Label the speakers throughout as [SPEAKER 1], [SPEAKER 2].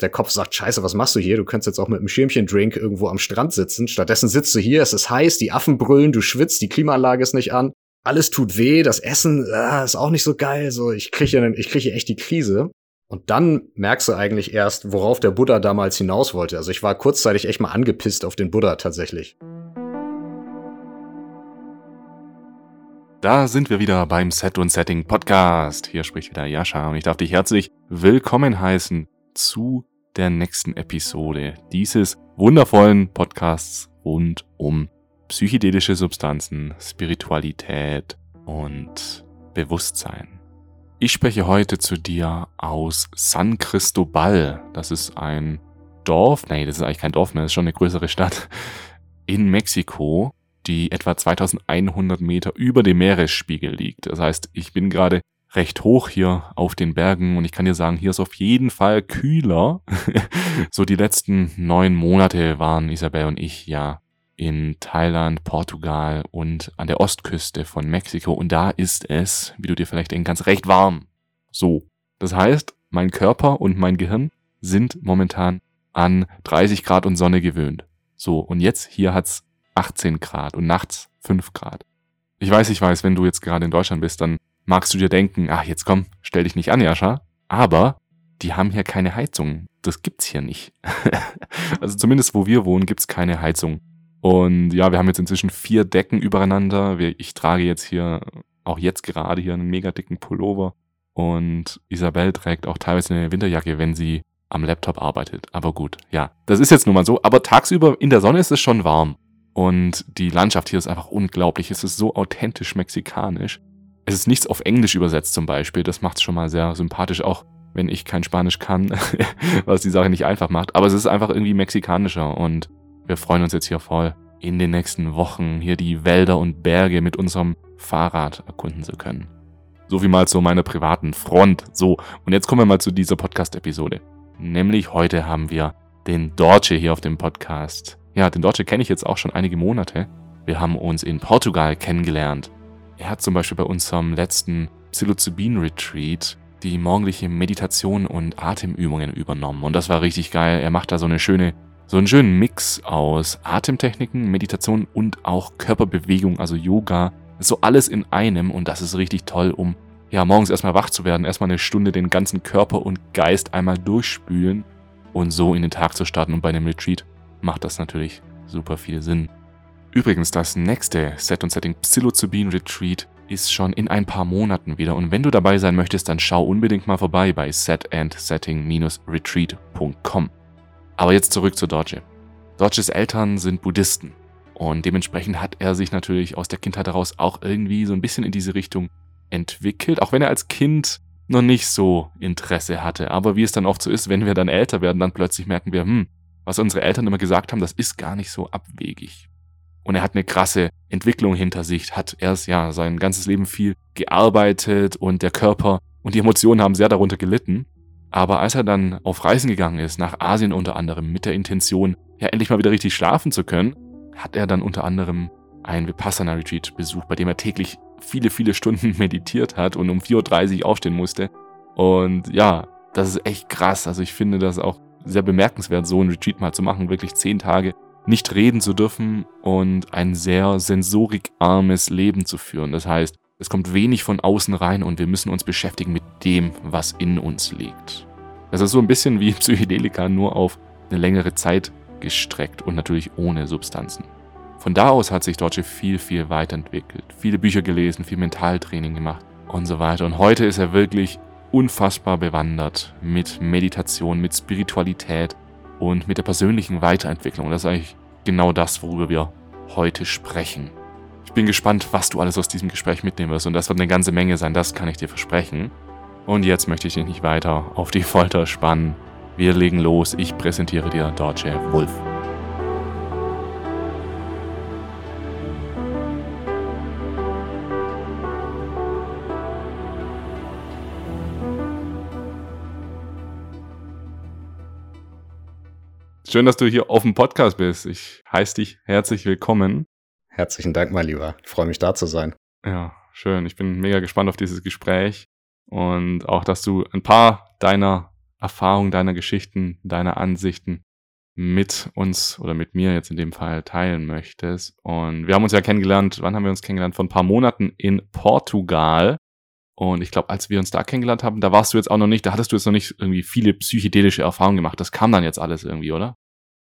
[SPEAKER 1] der Kopf sagt, scheiße, was machst du hier? Du könntest jetzt auch mit einem Schirmchen-Drink irgendwo am Strand sitzen. Stattdessen sitzt du hier, es ist heiß, die Affen brüllen, du schwitzt, die Klimaanlage ist nicht an. Alles tut weh, das Essen äh, ist auch nicht so geil. So, ich kriege ich kriege echt die Krise. Und dann merkst du eigentlich erst, worauf der Buddha damals hinaus wollte. Also ich war kurzzeitig echt mal angepisst auf den Buddha tatsächlich.
[SPEAKER 2] Da sind wir wieder beim Set und Setting Podcast. Hier spricht wieder Jascha und ich darf dich herzlich willkommen heißen zu der nächsten Episode dieses wundervollen Podcasts rund um psychedelische Substanzen, Spiritualität und Bewusstsein. Ich spreche heute zu dir aus San Cristobal. Das ist ein Dorf, nee, das ist eigentlich kein Dorf mehr, das ist schon eine größere Stadt in Mexiko die etwa 2100 Meter über dem Meeresspiegel liegt. Das heißt, ich bin gerade recht hoch hier auf den Bergen und ich kann dir sagen, hier ist auf jeden Fall kühler. so die letzten neun Monate waren Isabel und ich ja in Thailand, Portugal und an der Ostküste von Mexiko und da ist es, wie du dir vielleicht denken kannst, recht warm. So. Das heißt, mein Körper und mein Gehirn sind momentan an 30 Grad und Sonne gewöhnt. So, und jetzt hier hat's 18 Grad und nachts 5 Grad. Ich weiß, ich weiß, wenn du jetzt gerade in Deutschland bist, dann magst du dir denken, ach, jetzt komm, stell dich nicht an, Jascha. Aber die haben hier keine Heizung. Das gibt's hier nicht. also zumindest wo wir wohnen, gibt's keine Heizung. Und ja, wir haben jetzt inzwischen vier Decken übereinander. Ich trage jetzt hier, auch jetzt gerade hier einen mega dicken Pullover. Und Isabel trägt auch teilweise eine Winterjacke, wenn sie am Laptop arbeitet. Aber gut, ja, das ist jetzt nun mal so. Aber tagsüber in der Sonne ist es schon warm. Und die Landschaft hier ist einfach unglaublich. Es ist so authentisch mexikanisch. Es ist nichts auf Englisch übersetzt zum Beispiel. Das macht es schon mal sehr sympathisch, auch wenn ich kein Spanisch kann, was die Sache nicht einfach macht. Aber es ist einfach irgendwie mexikanischer und wir freuen uns jetzt hier voll, in den nächsten Wochen hier die Wälder und Berge mit unserem Fahrrad erkunden zu können. So viel mal zu meiner privaten Front. So, und jetzt kommen wir mal zu dieser Podcast-Episode. Nämlich heute haben wir den Dorche hier auf dem Podcast. Ja, den Deutsche kenne ich jetzt auch schon einige Monate. Wir haben uns in Portugal kennengelernt. Er hat zum Beispiel bei unserem letzten Psilocybin-Retreat die morgendliche Meditation und Atemübungen übernommen. Und das war richtig geil. Er macht da so eine schöne, so einen schönen Mix aus Atemtechniken, Meditation und auch Körperbewegung, also Yoga. So alles in einem und das ist richtig toll, um ja morgens erstmal wach zu werden, erstmal eine Stunde den ganzen Körper und Geist einmal durchspülen und so in den Tag zu starten. Und bei einem Retreat macht das natürlich super viel Sinn. Übrigens, das nächste Set und Setting Psilocybin Retreat ist schon in ein paar Monaten wieder und wenn du dabei sein möchtest, dann schau unbedingt mal vorbei bei setandsetting-retreat.com. Aber jetzt zurück zu Dorje. Dorjes Eltern sind Buddhisten und dementsprechend hat er sich natürlich aus der Kindheit heraus auch irgendwie so ein bisschen in diese Richtung entwickelt, auch wenn er als Kind noch nicht so Interesse hatte. Aber wie es dann oft so ist, wenn wir dann älter werden, dann plötzlich merken wir, hm, was unsere Eltern immer gesagt haben, das ist gar nicht so abwegig. Und er hat eine krasse Entwicklung hinter sich, hat erst ja sein ganzes Leben viel gearbeitet und der Körper und die Emotionen haben sehr darunter gelitten. Aber als er dann auf Reisen gegangen ist, nach Asien unter anderem, mit der Intention, ja endlich mal wieder richtig schlafen zu können, hat er dann unter anderem ein Vipassana Retreat besucht, bei dem er täglich viele, viele Stunden meditiert hat und um 4.30 Uhr aufstehen musste. Und ja, das ist echt krass. Also ich finde das auch sehr bemerkenswert, so ein Retreat mal zu machen, wirklich zehn Tage nicht reden zu dürfen und ein sehr sensorikarmes Leben zu führen. Das heißt, es kommt wenig von außen rein und wir müssen uns beschäftigen mit dem, was in uns liegt. Das ist so ein bisschen wie Psychedelika, nur auf eine längere Zeit gestreckt und natürlich ohne Substanzen. Von da aus hat sich Dorje viel, viel weiterentwickelt, viele Bücher gelesen, viel Mentaltraining gemacht und so weiter. Und heute ist er wirklich unfassbar bewandert mit Meditation, mit Spiritualität und mit der persönlichen Weiterentwicklung. Das ist eigentlich genau das, worüber wir heute sprechen. Ich bin gespannt, was du alles aus diesem Gespräch mitnehmen wirst. Und das wird eine ganze Menge sein, das kann ich dir versprechen. Und jetzt möchte ich dich nicht weiter auf die Folter spannen. Wir legen los. Ich präsentiere dir Dorje Wolf. Schön, dass du hier auf dem Podcast bist. Ich heiße dich herzlich willkommen.
[SPEAKER 1] Herzlichen Dank, mein Lieber. Ich freue mich, da zu sein.
[SPEAKER 2] Ja, schön. Ich bin mega gespannt auf dieses Gespräch und auch, dass du ein paar deiner Erfahrungen, deiner Geschichten, deiner Ansichten mit uns oder mit mir jetzt in dem Fall teilen möchtest. Und wir haben uns ja kennengelernt, wann haben wir uns kennengelernt? Vor ein paar Monaten in Portugal. Und ich glaube, als wir uns da kennengelernt haben, da warst du jetzt auch noch nicht, da hattest du jetzt noch nicht irgendwie viele psychedelische Erfahrungen gemacht. Das kam dann jetzt alles irgendwie, oder?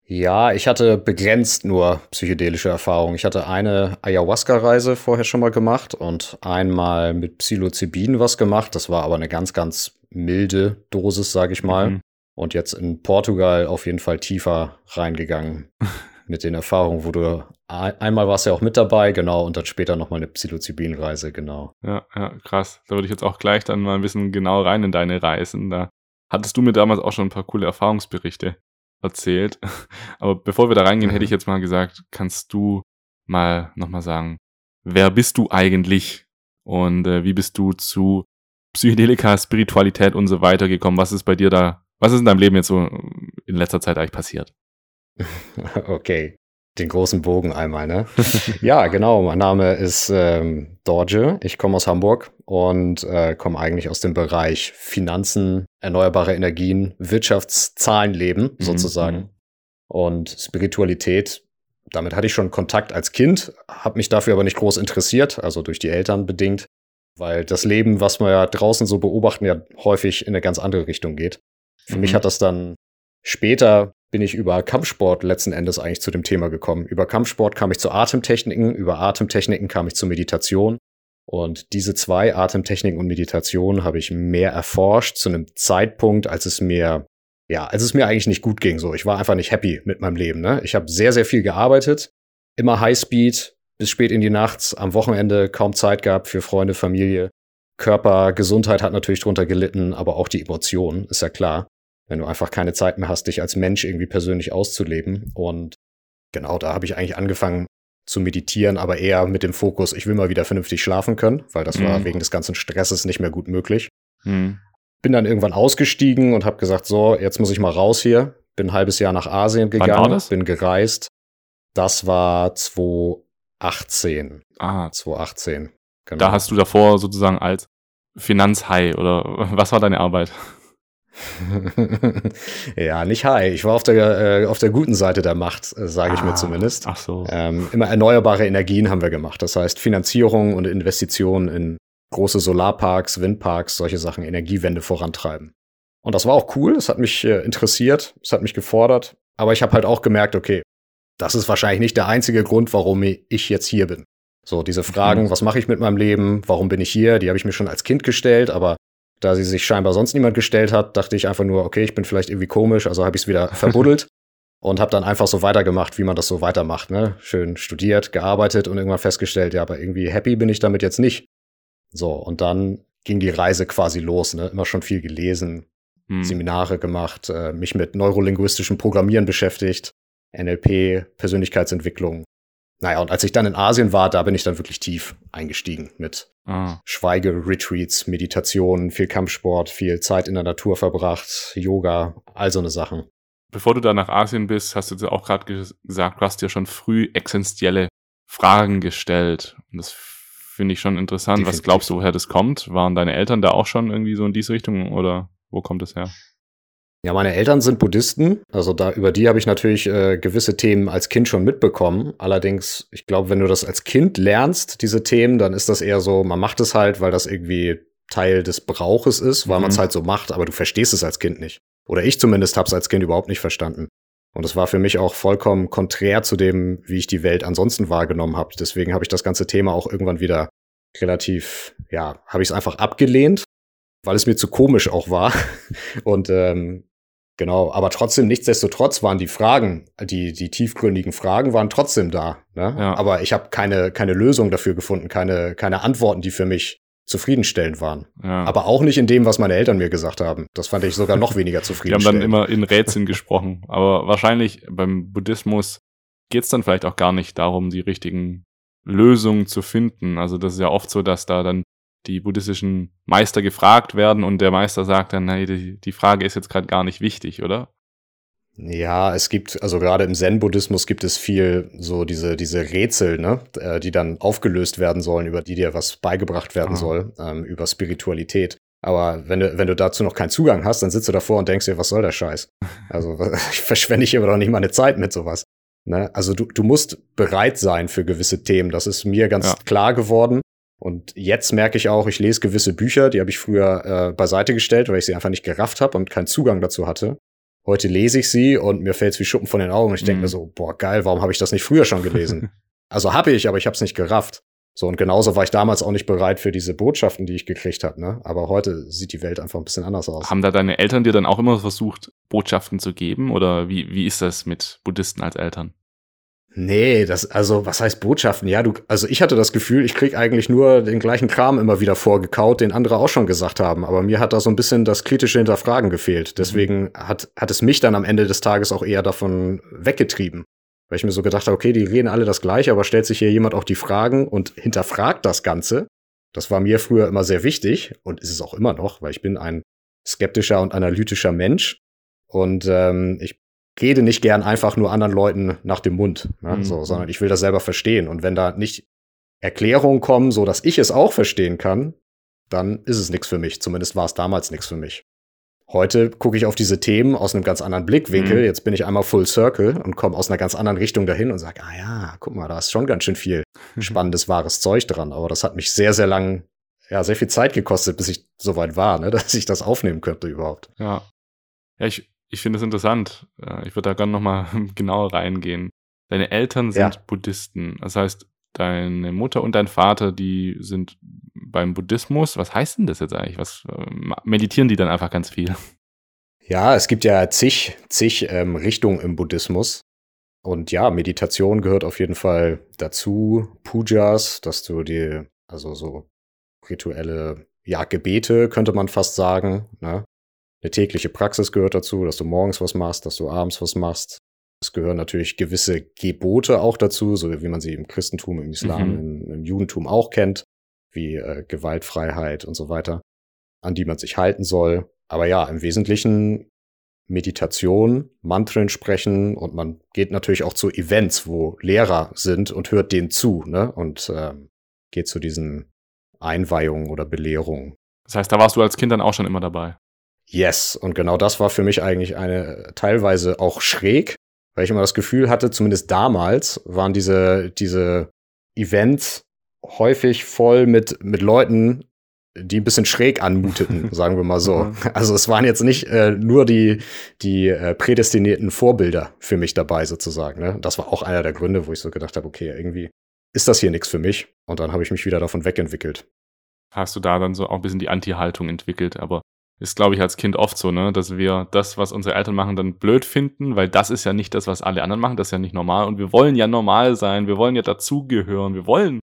[SPEAKER 1] Ja, ich hatte begrenzt nur psychedelische Erfahrungen. Ich hatte eine Ayahuasca-Reise vorher schon mal gemacht und einmal mit Psilocybin was gemacht. Das war aber eine ganz, ganz milde Dosis, sage ich mal. Mhm. Und jetzt in Portugal auf jeden Fall tiefer reingegangen mit den Erfahrungen, wo du einmal warst ja auch mit dabei, genau, und dann später nochmal eine Psilocybin-Reise, genau.
[SPEAKER 2] Ja, ja, krass. Da würde ich jetzt auch gleich dann mal ein bisschen genau rein in deine Reisen. Da hattest du mir damals auch schon ein paar coole Erfahrungsberichte erzählt. Aber bevor wir da reingehen, mhm. hätte ich jetzt mal gesagt, kannst du mal nochmal sagen, wer bist du eigentlich und äh, wie bist du zu Psychedelika, Spiritualität und so weiter gekommen? Was ist bei dir da was ist in deinem Leben jetzt so in letzter Zeit eigentlich passiert?
[SPEAKER 1] Okay, den großen Bogen einmal, ne? ja, genau. Mein Name ist ähm, Dorje. Ich komme aus Hamburg und äh, komme eigentlich aus dem Bereich Finanzen, erneuerbare Energien, Wirtschaftszahlenleben mhm, sozusagen. Mhm. Und Spiritualität, damit hatte ich schon Kontakt als Kind, habe mich dafür aber nicht groß interessiert, also durch die Eltern bedingt, weil das Leben, was wir ja draußen so beobachten, ja häufig in eine ganz andere Richtung geht. Für mhm. mich hat das dann später bin ich über Kampfsport letzten Endes eigentlich zu dem Thema gekommen. Über Kampfsport kam ich zu Atemtechniken, über Atemtechniken kam ich zur Meditation. Und diese zwei Atemtechniken und Meditation habe ich mehr erforscht zu einem Zeitpunkt, als es mir, ja, als es mir eigentlich nicht gut ging. So, ich war einfach nicht happy mit meinem Leben. Ne? Ich habe sehr, sehr viel gearbeitet, immer Highspeed, bis spät in die Nachts, am Wochenende kaum Zeit gehabt für Freunde, Familie. Körper, Gesundheit hat natürlich drunter gelitten, aber auch die Emotionen, ist ja klar wenn du einfach keine Zeit mehr hast, dich als Mensch irgendwie persönlich auszuleben. Und genau da habe ich eigentlich angefangen zu meditieren, aber eher mit dem Fokus, ich will mal wieder vernünftig schlafen können, weil das mhm. war wegen des ganzen Stresses nicht mehr gut möglich. Mhm. Bin dann irgendwann ausgestiegen und habe gesagt, so, jetzt muss ich mal raus hier. Bin ein halbes Jahr nach Asien gegangen, bin gereist. Das war 2018.
[SPEAKER 2] Ah.
[SPEAKER 1] 2018.
[SPEAKER 2] Genau. Da hast du davor sozusagen als Finanzhai oder was war deine Arbeit?
[SPEAKER 1] ja, nicht high. Ich war auf der, äh, auf der guten Seite der Macht, äh, sage ich ah, mir zumindest.
[SPEAKER 2] Ach so.
[SPEAKER 1] Ähm, immer erneuerbare Energien haben wir gemacht. Das heißt, Finanzierung und Investitionen in große Solarparks, Windparks, solche Sachen, Energiewende vorantreiben. Und das war auch cool. Es hat mich äh, interessiert. Es hat mich gefordert. Aber ich habe halt auch gemerkt, okay, das ist wahrscheinlich nicht der einzige Grund, warum ich jetzt hier bin. So, diese Fragen, mhm. was mache ich mit meinem Leben? Warum bin ich hier? Die habe ich mir schon als Kind gestellt, aber da sie sich scheinbar sonst niemand gestellt hat, dachte ich einfach nur, okay, ich bin vielleicht irgendwie komisch, also habe ich es wieder verbuddelt und habe dann einfach so weitergemacht, wie man das so weitermacht. Ne? Schön studiert, gearbeitet und irgendwann festgestellt, ja, aber irgendwie happy bin ich damit jetzt nicht. So, und dann ging die Reise quasi los. Ne? Immer schon viel gelesen, hm. Seminare gemacht, äh, mich mit neurolinguistischem Programmieren beschäftigt, NLP, Persönlichkeitsentwicklung. Naja, und als ich dann in Asien war, da bin ich dann wirklich tief eingestiegen mit ah. Schweige-Retreats, Meditationen, viel Kampfsport, viel Zeit in der Natur verbracht, Yoga, all so eine Sachen.
[SPEAKER 2] Bevor du da nach Asien bist, hast du auch gerade gesagt, du hast dir schon früh essentielle Fragen gestellt. Und das finde ich schon interessant. Definitiv. Was glaubst du, woher das kommt? Waren deine Eltern da auch schon irgendwie so in diese Richtung oder wo kommt es her?
[SPEAKER 1] Ja, meine Eltern sind Buddhisten, also da über die habe ich natürlich äh, gewisse Themen als Kind schon mitbekommen. Allerdings, ich glaube, wenn du das als Kind lernst, diese Themen, dann ist das eher so, man macht es halt, weil das irgendwie Teil des Brauches ist, weil mhm. man es halt so macht, aber du verstehst es als Kind nicht. Oder ich zumindest habe es als Kind überhaupt nicht verstanden. Und es war für mich auch vollkommen konträr zu dem, wie ich die Welt ansonsten wahrgenommen habe. Deswegen habe ich das ganze Thema auch irgendwann wieder relativ, ja, habe ich es einfach abgelehnt, weil es mir zu komisch auch war. Und ähm, Genau, aber trotzdem, nichtsdestotrotz waren die Fragen, die, die tiefgründigen Fragen waren trotzdem da. Ne? Ja. Aber ich habe keine, keine Lösung dafür gefunden, keine, keine Antworten, die für mich zufriedenstellend waren. Ja. Aber auch nicht in dem, was meine Eltern mir gesagt haben. Das fand ich sogar noch weniger zufriedenstellend.
[SPEAKER 2] Die haben dann immer in Rätseln gesprochen. Aber wahrscheinlich beim Buddhismus geht es dann vielleicht auch gar nicht darum, die richtigen Lösungen zu finden. Also das ist ja oft so, dass da dann die buddhistischen Meister gefragt werden und der Meister sagt dann, nee, die, die Frage ist jetzt gerade gar nicht wichtig, oder?
[SPEAKER 1] Ja, es gibt, also gerade im Zen-Buddhismus gibt es viel so diese, diese Rätsel, ne, äh, die dann aufgelöst werden sollen, über die dir was beigebracht werden ah. soll, ähm, über Spiritualität. Aber wenn du, wenn du dazu noch keinen Zugang hast, dann sitzt du davor und denkst dir, was soll der Scheiß? Also ich verschwende ich aber doch nicht meine Zeit mit sowas. Ne? Also du, du musst bereit sein für gewisse Themen. Das ist mir ganz ja. klar geworden. Und jetzt merke ich auch, ich lese gewisse Bücher, die habe ich früher äh, beiseite gestellt, weil ich sie einfach nicht gerafft habe und keinen Zugang dazu hatte. Heute lese ich sie und mir fällt es wie Schuppen von den Augen. Und ich denke mir mhm. so, boah, geil, warum habe ich das nicht früher schon gelesen? also habe ich, aber ich habe es nicht gerafft. So, und genauso war ich damals auch nicht bereit für diese Botschaften, die ich gekriegt habe. Ne? Aber heute sieht die Welt einfach ein bisschen anders aus.
[SPEAKER 2] Haben da deine Eltern dir dann auch immer versucht, Botschaften zu geben? Oder wie, wie ist das mit Buddhisten als Eltern?
[SPEAKER 1] Nee, das, also, was heißt Botschaften? Ja, du, also ich hatte das Gefühl, ich krieg eigentlich nur den gleichen Kram immer wieder vorgekaut, den andere auch schon gesagt haben. Aber mir hat da so ein bisschen das kritische Hinterfragen gefehlt. Deswegen mhm. hat, hat es mich dann am Ende des Tages auch eher davon weggetrieben. Weil ich mir so gedacht habe, okay, die reden alle das Gleiche, aber stellt sich hier jemand auch die Fragen und hinterfragt das Ganze. Das war mir früher immer sehr wichtig und ist es auch immer noch, weil ich bin ein skeptischer und analytischer Mensch. Und ähm, ich rede nicht gern einfach nur anderen Leuten nach dem Mund, ne? mhm. so, sondern ich will das selber verstehen. Und wenn da nicht Erklärungen kommen, so dass ich es auch verstehen kann, dann ist es nichts für mich. Zumindest war es damals nichts für mich. Heute gucke ich auf diese Themen aus einem ganz anderen Blickwinkel. Mhm. Jetzt bin ich einmal Full Circle und komme aus einer ganz anderen Richtung dahin und sage, ah ja, guck mal, da ist schon ganz schön viel spannendes, wahres Zeug dran. Aber das hat mich sehr, sehr lang, ja, sehr viel Zeit gekostet, bis ich so weit war, ne, dass ich das aufnehmen könnte überhaupt.
[SPEAKER 2] Ja. Ja, ich, ich finde es interessant. Ich würde da gerne nochmal genauer reingehen. Deine Eltern sind ja. Buddhisten. Das heißt, deine Mutter und dein Vater, die sind beim Buddhismus. Was heißt denn das jetzt eigentlich? Was äh, meditieren die dann einfach ganz viel?
[SPEAKER 1] Ja, es gibt ja zig, zig ähm, Richtungen im Buddhismus. Und ja, Meditation gehört auf jeden Fall dazu. Pujas, dass du dir, also so rituelle, ja, Gebete könnte man fast sagen. Ne? Eine tägliche Praxis gehört dazu, dass du morgens was machst, dass du abends was machst. Es gehören natürlich gewisse Gebote auch dazu, so wie man sie im Christentum, im Islam, mhm. im, im, Judentum auch kennt, wie äh, Gewaltfreiheit und so weiter, an die man sich halten soll. Aber ja, im Wesentlichen Meditation, Mantren sprechen und man geht natürlich auch zu Events, wo Lehrer sind und hört denen zu, ne? Und äh, geht zu diesen Einweihungen oder Belehrungen.
[SPEAKER 2] Das heißt, da warst du als Kind dann auch schon immer dabei.
[SPEAKER 1] Yes, und genau das war für mich eigentlich eine teilweise auch schräg, weil ich immer das Gefühl hatte, zumindest damals waren diese, diese Events häufig voll mit, mit Leuten, die ein bisschen schräg anmuteten, sagen wir mal so. Also es waren jetzt nicht äh, nur die, die äh, prädestinierten Vorbilder für mich dabei sozusagen. Ne? Das war auch einer der Gründe, wo ich so gedacht habe, okay, irgendwie ist das hier nichts für mich. Und dann habe ich mich wieder davon wegentwickelt.
[SPEAKER 2] Hast du da dann so auch ein bisschen die Anti-Haltung entwickelt, aber ist, glaube ich, als Kind oft so, ne, dass wir das, was unsere Eltern machen, dann blöd finden, weil das ist ja nicht das, was alle anderen machen, das ist ja nicht normal. Und wir wollen ja normal sein, wir wollen ja dazugehören, wir wollen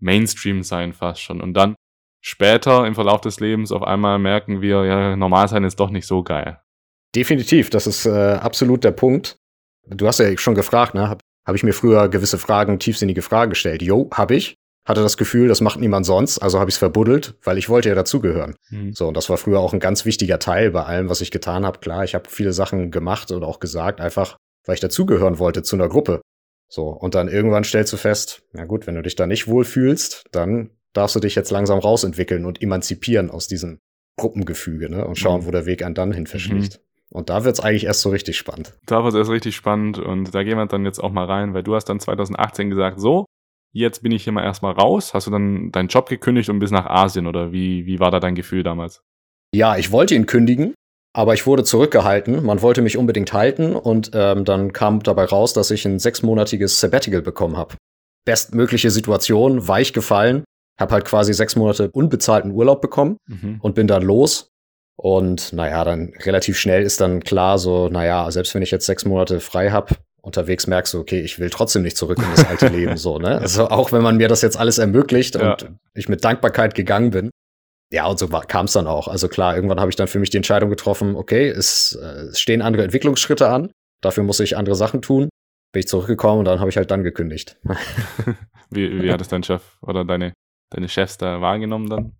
[SPEAKER 2] Mainstream sein fast schon. Und dann später im Verlauf des Lebens auf einmal merken wir, ja, normal sein ist doch nicht so geil.
[SPEAKER 1] Definitiv, das ist äh, absolut der Punkt. Du hast ja schon gefragt, ne? Habe hab ich mir früher gewisse Fragen, tiefsinnige Fragen gestellt? Jo, habe ich hatte das Gefühl, das macht niemand sonst, also habe ich es verbuddelt, weil ich wollte ja dazugehören. Mhm. So, und das war früher auch ein ganz wichtiger Teil bei allem, was ich getan habe. Klar, ich habe viele Sachen gemacht oder auch gesagt, einfach weil ich dazugehören wollte zu einer Gruppe. So, und dann irgendwann stellst du fest, na gut, wenn du dich da nicht wohlfühlst, dann darfst du dich jetzt langsam rausentwickeln und emanzipieren aus diesem Gruppengefüge, ne? Und schauen, mhm. wo der Weg an dann hin verschlägt. Mhm. Und da wird's eigentlich erst so richtig spannend.
[SPEAKER 2] Da wird's erst richtig spannend und da gehen wir dann jetzt auch mal rein, weil du hast dann 2018 gesagt, so, jetzt bin ich hier mal erstmal raus. Hast du dann deinen Job gekündigt und bis nach Asien oder wie, wie war da dein Gefühl damals?
[SPEAKER 1] Ja, ich wollte ihn kündigen, aber ich wurde zurückgehalten. Man wollte mich unbedingt halten und ähm, dann kam dabei raus, dass ich ein sechsmonatiges Sabbatical bekommen habe. Bestmögliche Situation, weich gefallen. Hab halt quasi sechs Monate unbezahlten Urlaub bekommen mhm. und bin dann los. Und naja, dann relativ schnell ist dann klar, so, naja, selbst wenn ich jetzt sechs Monate frei habe, unterwegs merkst du, okay, ich will trotzdem nicht zurück in das alte Leben, so, ne? Also auch wenn man mir das jetzt alles ermöglicht ja. und ich mit Dankbarkeit gegangen bin. Ja, und so kam es dann auch. Also klar, irgendwann habe ich dann für mich die Entscheidung getroffen, okay, es, äh, es stehen andere Entwicklungsschritte an, dafür muss ich andere Sachen tun. Bin ich zurückgekommen und dann habe ich halt dann gekündigt.
[SPEAKER 2] wie, wie hat es dein Chef oder deine, deine Chefs da wahrgenommen dann?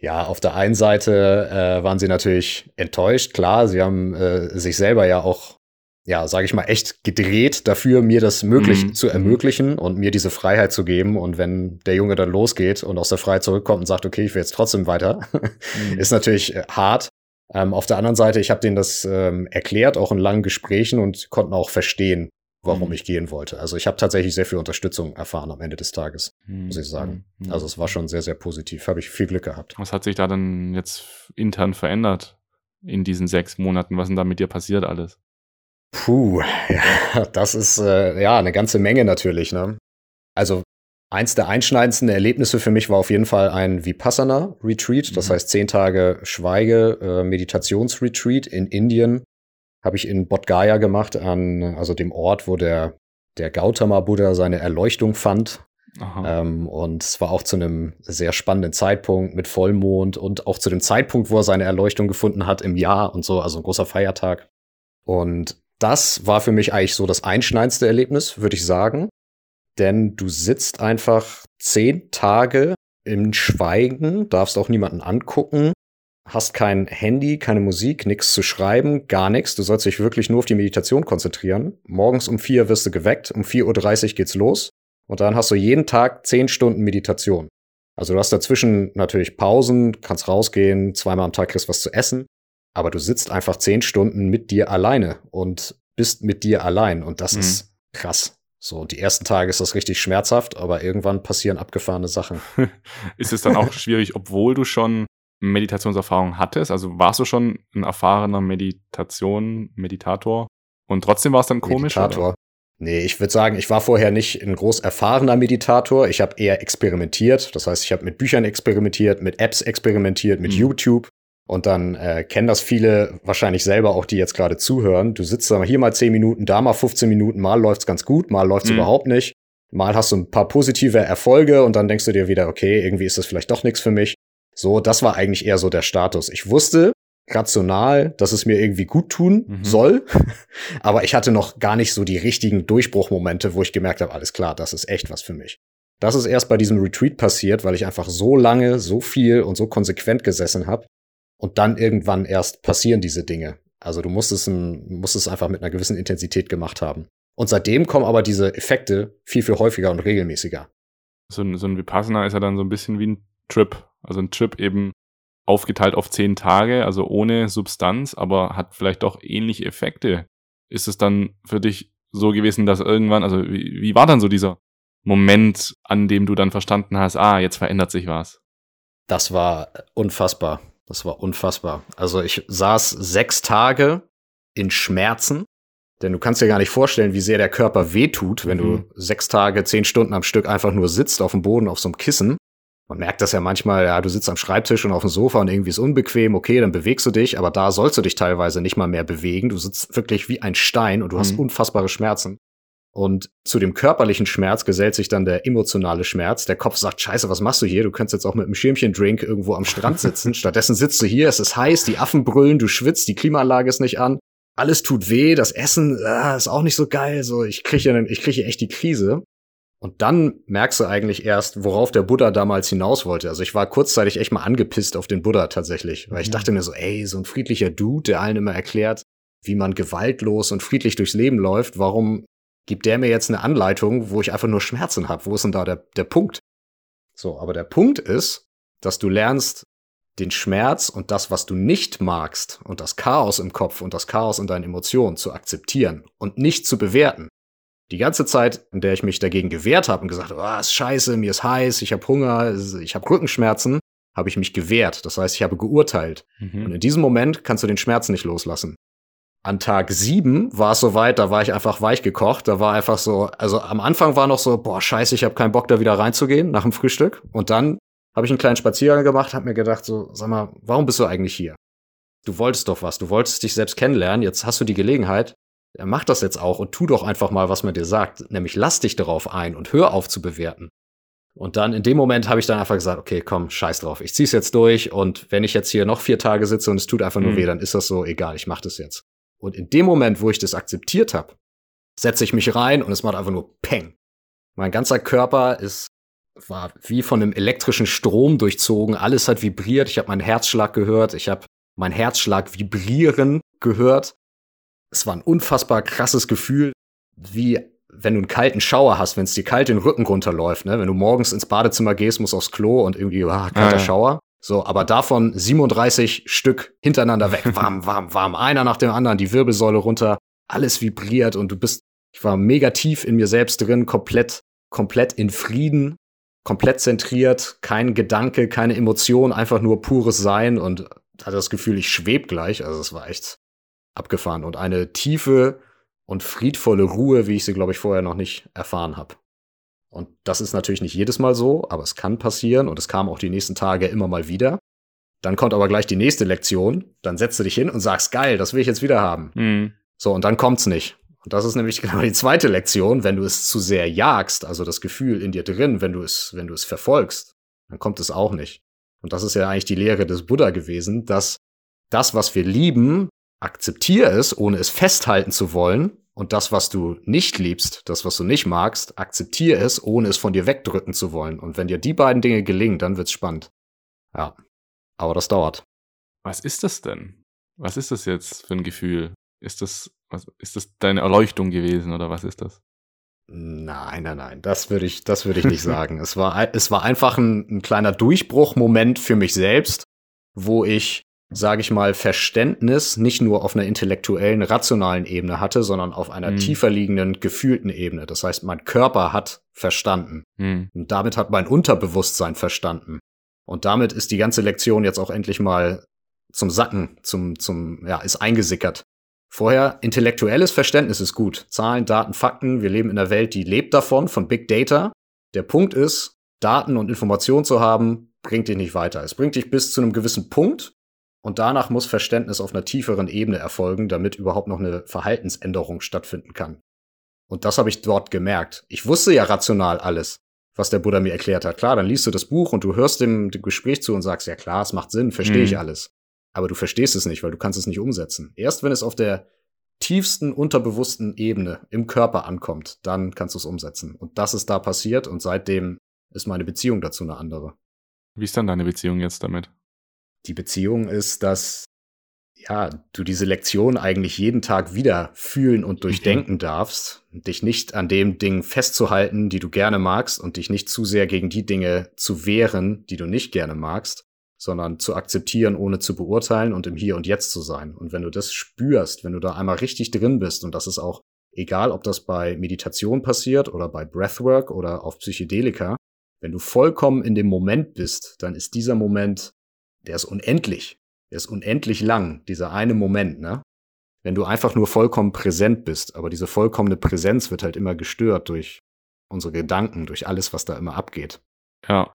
[SPEAKER 1] Ja, auf der einen Seite äh, waren sie natürlich enttäuscht, klar, sie haben äh, sich selber ja auch ja, sage ich mal, echt gedreht dafür, mir das möglich mhm. zu ermöglichen und mir diese Freiheit zu geben. Und wenn der Junge dann losgeht und aus der Freiheit zurückkommt und sagt, okay, ich will jetzt trotzdem weiter, mhm. ist natürlich äh, hart. Ähm, auf der anderen Seite, ich habe denen das ähm, erklärt, auch in langen Gesprächen und konnten auch verstehen, warum mhm. ich gehen wollte. Also ich habe tatsächlich sehr viel Unterstützung erfahren am Ende des Tages, mhm. muss ich sagen. Mhm. Also es war schon sehr, sehr positiv. Habe ich viel Glück gehabt.
[SPEAKER 2] Was hat sich da dann jetzt intern verändert in diesen sechs Monaten? Was ist denn da mit dir passiert alles?
[SPEAKER 1] Puh, ja, das ist äh, ja eine ganze Menge natürlich. Ne? Also eins der einschneidendsten Erlebnisse für mich war auf jeden Fall ein Vipassana Retreat, das mhm. heißt zehn Tage Schweige äh, Meditationsretreat in Indien. Habe ich in Bodh Gaya gemacht, an also dem Ort, wo der der Gautama Buddha seine Erleuchtung fand. Ähm, und es war auch zu einem sehr spannenden Zeitpunkt mit Vollmond und auch zu dem Zeitpunkt, wo er seine Erleuchtung gefunden hat im Jahr und so, also ein großer Feiertag. Und das war für mich eigentlich so das einschneidendste Erlebnis, würde ich sagen. Denn du sitzt einfach zehn Tage im Schweigen, darfst auch niemanden angucken, hast kein Handy, keine Musik, nichts zu schreiben, gar nichts. Du sollst dich wirklich nur auf die Meditation konzentrieren. Morgens um vier wirst du geweckt, um 4.30 Uhr geht's los. Und dann hast du jeden Tag zehn Stunden Meditation. Also du hast dazwischen natürlich Pausen, kannst rausgehen, zweimal am Tag kriegst was zu essen aber du sitzt einfach zehn Stunden mit dir alleine und bist mit dir allein und das mhm. ist krass. So, die ersten Tage ist das richtig schmerzhaft, aber irgendwann passieren abgefahrene Sachen.
[SPEAKER 2] ist es dann auch schwierig, obwohl du schon Meditationserfahrung hattest? Also warst du schon ein erfahrener Meditation, Meditator und trotzdem war es dann komisch?
[SPEAKER 1] Meditator. Oder? Nee, ich würde sagen, ich war vorher nicht ein groß erfahrener Meditator. Ich habe eher experimentiert. Das heißt, ich habe mit Büchern experimentiert, mit Apps experimentiert, mit mhm. YouTube. Und dann äh, kennen das viele wahrscheinlich selber auch, die jetzt gerade zuhören. Du sitzt da hier mal 10 Minuten, da mal 15 Minuten, mal läuft's ganz gut, mal läuft's mhm. überhaupt nicht. Mal hast du ein paar positive Erfolge und dann denkst du dir wieder, okay, irgendwie ist das vielleicht doch nichts für mich. So, das war eigentlich eher so der Status. Ich wusste rational, dass es mir irgendwie gut tun mhm. soll, aber ich hatte noch gar nicht so die richtigen Durchbruchmomente, wo ich gemerkt habe, alles klar, das ist echt was für mich. Das ist erst bei diesem Retreat passiert, weil ich einfach so lange, so viel und so konsequent gesessen habe, und dann irgendwann erst passieren diese Dinge. Also du musst es, musst es einfach mit einer gewissen Intensität gemacht haben. Und seitdem kommen aber diese Effekte viel, viel häufiger und regelmäßiger.
[SPEAKER 2] So ein, so ein Vipassana ist ja dann so ein bisschen wie ein Trip. Also ein Trip eben aufgeteilt auf zehn Tage, also ohne Substanz, aber hat vielleicht doch ähnliche Effekte. Ist es dann für dich so gewesen, dass irgendwann, also wie, wie war dann so dieser Moment, an dem du dann verstanden hast, ah, jetzt verändert sich was?
[SPEAKER 1] Das war unfassbar. Das war unfassbar. Also ich saß sechs Tage in Schmerzen, denn du kannst dir gar nicht vorstellen, wie sehr der Körper wehtut, wenn mhm. du sechs Tage, zehn Stunden am Stück einfach nur sitzt auf dem Boden auf so einem Kissen. Man merkt das ja manchmal, ja, du sitzt am Schreibtisch und auf dem Sofa und irgendwie ist unbequem, okay, dann bewegst du dich, aber da sollst du dich teilweise nicht mal mehr bewegen. Du sitzt wirklich wie ein Stein und du mhm. hast unfassbare Schmerzen. Und zu dem körperlichen Schmerz gesellt sich dann der emotionale Schmerz. Der Kopf sagt, scheiße, was machst du hier? Du könntest jetzt auch mit einem Schirmchen-Drink irgendwo am Strand sitzen. Stattdessen sitzt du hier, es ist heiß, die Affen brüllen, du schwitzt, die Klimaanlage ist nicht an. Alles tut weh, das Essen äh, ist auch nicht so geil. So, ich kriege ich kriege echt die Krise. Und dann merkst du eigentlich erst, worauf der Buddha damals hinaus wollte. Also ich war kurzzeitig echt mal angepisst auf den Buddha tatsächlich, weil ich mhm. dachte mir so, ey, so ein friedlicher Dude, der allen immer erklärt, wie man gewaltlos und friedlich durchs Leben läuft, warum gibt der mir jetzt eine Anleitung, wo ich einfach nur Schmerzen habe. Wo ist denn da der, der Punkt? So, aber der Punkt ist, dass du lernst, den Schmerz und das, was du nicht magst und das Chaos im Kopf und das Chaos in deinen Emotionen zu akzeptieren und nicht zu bewerten. Die ganze Zeit, in der ich mich dagegen gewehrt habe und gesagt, oh, ist scheiße, mir ist heiß, ich habe Hunger, ich habe Rückenschmerzen, habe ich mich gewehrt. Das heißt, ich habe geurteilt. Mhm. Und in diesem Moment kannst du den Schmerz nicht loslassen an Tag sieben war es soweit, da war ich einfach weich gekocht. Da war einfach so, also am Anfang war noch so, boah, scheiße, ich habe keinen Bock, da wieder reinzugehen nach dem Frühstück. Und dann habe ich einen kleinen Spaziergang gemacht, habe mir gedacht, so, sag mal, warum bist du eigentlich hier? Du wolltest doch was, du wolltest dich selbst kennenlernen, jetzt hast du die Gelegenheit, mach das jetzt auch und tu doch einfach mal, was man dir sagt. Nämlich lass dich darauf ein und hör auf zu bewerten. Und dann in dem Moment habe ich dann einfach gesagt, okay, komm, scheiß drauf, ich zieh's jetzt durch und wenn ich jetzt hier noch vier Tage sitze und es tut einfach nur mhm. weh, dann ist das so, egal, ich mach das jetzt. Und in dem Moment, wo ich das akzeptiert habe, setze ich mich rein und es macht einfach nur Peng. Mein ganzer Körper ist war wie von einem elektrischen Strom durchzogen. Alles hat vibriert. Ich habe meinen Herzschlag gehört. Ich habe meinen Herzschlag vibrieren gehört. es war ein unfassbar krasses Gefühl, wie wenn du einen kalten Schauer hast, wenn es dir kalt den Rücken runterläuft, ne? Wenn du morgens ins Badezimmer gehst, musst aufs Klo und irgendwie, ah, kalter ah, ja. Schauer. So, aber davon 37 Stück hintereinander weg. Warm, warm, warm. Einer nach dem anderen, die Wirbelsäule runter, alles vibriert und du bist, ich war mega tief in mir selbst drin, komplett, komplett in Frieden, komplett zentriert, kein Gedanke, keine Emotion, einfach nur pures Sein und hatte das Gefühl, ich schweb gleich. Also es war echt abgefahren und eine tiefe und friedvolle Ruhe, wie ich sie, glaube ich, vorher noch nicht erfahren habe. Und das ist natürlich nicht jedes Mal so, aber es kann passieren und es kam auch die nächsten Tage immer mal wieder. Dann kommt aber gleich die nächste Lektion, dann setzt du dich hin und sagst, geil, das will ich jetzt wieder haben. Mhm. So, und dann kommt's nicht. Und das ist nämlich genau die zweite Lektion, wenn du es zu sehr jagst, also das Gefühl in dir drin, wenn du es, wenn du es verfolgst, dann kommt es auch nicht. Und das ist ja eigentlich die Lehre des Buddha gewesen, dass das, was wir lieben, akzeptier es, ohne es festhalten zu wollen. Und das, was du nicht liebst, das, was du nicht magst, akzeptier es, ohne es von dir wegdrücken zu wollen. Und wenn dir die beiden Dinge gelingen, dann wird's spannend. Ja. Aber das dauert.
[SPEAKER 2] Was ist das denn? Was ist das jetzt für ein Gefühl? Ist das, was, ist das deine Erleuchtung gewesen oder was ist das?
[SPEAKER 1] Nein, nein, nein, das würde ich, das würde ich nicht sagen. Es war, es war einfach ein, ein kleiner Durchbruchmoment für mich selbst, wo ich sage ich mal, Verständnis nicht nur auf einer intellektuellen, rationalen Ebene hatte, sondern auf einer mhm. tiefer liegenden, gefühlten Ebene. Das heißt, mein Körper hat verstanden. Mhm. Und damit hat mein Unterbewusstsein verstanden. Und damit ist die ganze Lektion jetzt auch endlich mal zum Sacken, zum, zum, ja, ist eingesickert. Vorher, intellektuelles Verständnis ist gut. Zahlen, Daten, Fakten. Wir leben in einer Welt, die lebt davon, von Big Data. Der Punkt ist, Daten und Informationen zu haben, bringt dich nicht weiter. Es bringt dich bis zu einem gewissen Punkt, und danach muss Verständnis auf einer tieferen Ebene erfolgen, damit überhaupt noch eine Verhaltensänderung stattfinden kann. Und das habe ich dort gemerkt. Ich wusste ja rational alles, was der Buddha mir erklärt hat. Klar, dann liest du das Buch und du hörst dem, dem Gespräch zu und sagst, ja klar, es macht Sinn, verstehe mhm. ich alles. Aber du verstehst es nicht, weil du kannst es nicht umsetzen. Erst wenn es auf der tiefsten unterbewussten Ebene im Körper ankommt, dann kannst du es umsetzen. Und das ist da passiert und seitdem ist meine Beziehung dazu eine andere.
[SPEAKER 2] Wie ist dann deine Beziehung jetzt damit?
[SPEAKER 1] Die Beziehung ist, dass ja, du diese Lektion eigentlich jeden Tag wieder fühlen und durchdenken mhm. darfst, dich nicht an dem Ding festzuhalten, die du gerne magst und dich nicht zu sehr gegen die Dinge zu wehren, die du nicht gerne magst, sondern zu akzeptieren, ohne zu beurteilen und im Hier und Jetzt zu sein. Und wenn du das spürst, wenn du da einmal richtig drin bist, und das ist auch egal, ob das bei Meditation passiert oder bei Breathwork oder auf Psychedelika, wenn du vollkommen in dem Moment bist, dann ist dieser Moment der ist unendlich. Der ist unendlich lang, dieser eine Moment, ne? Wenn du einfach nur vollkommen präsent bist, aber diese vollkommene Präsenz wird halt immer gestört durch unsere Gedanken, durch alles, was da immer abgeht.
[SPEAKER 2] Ja.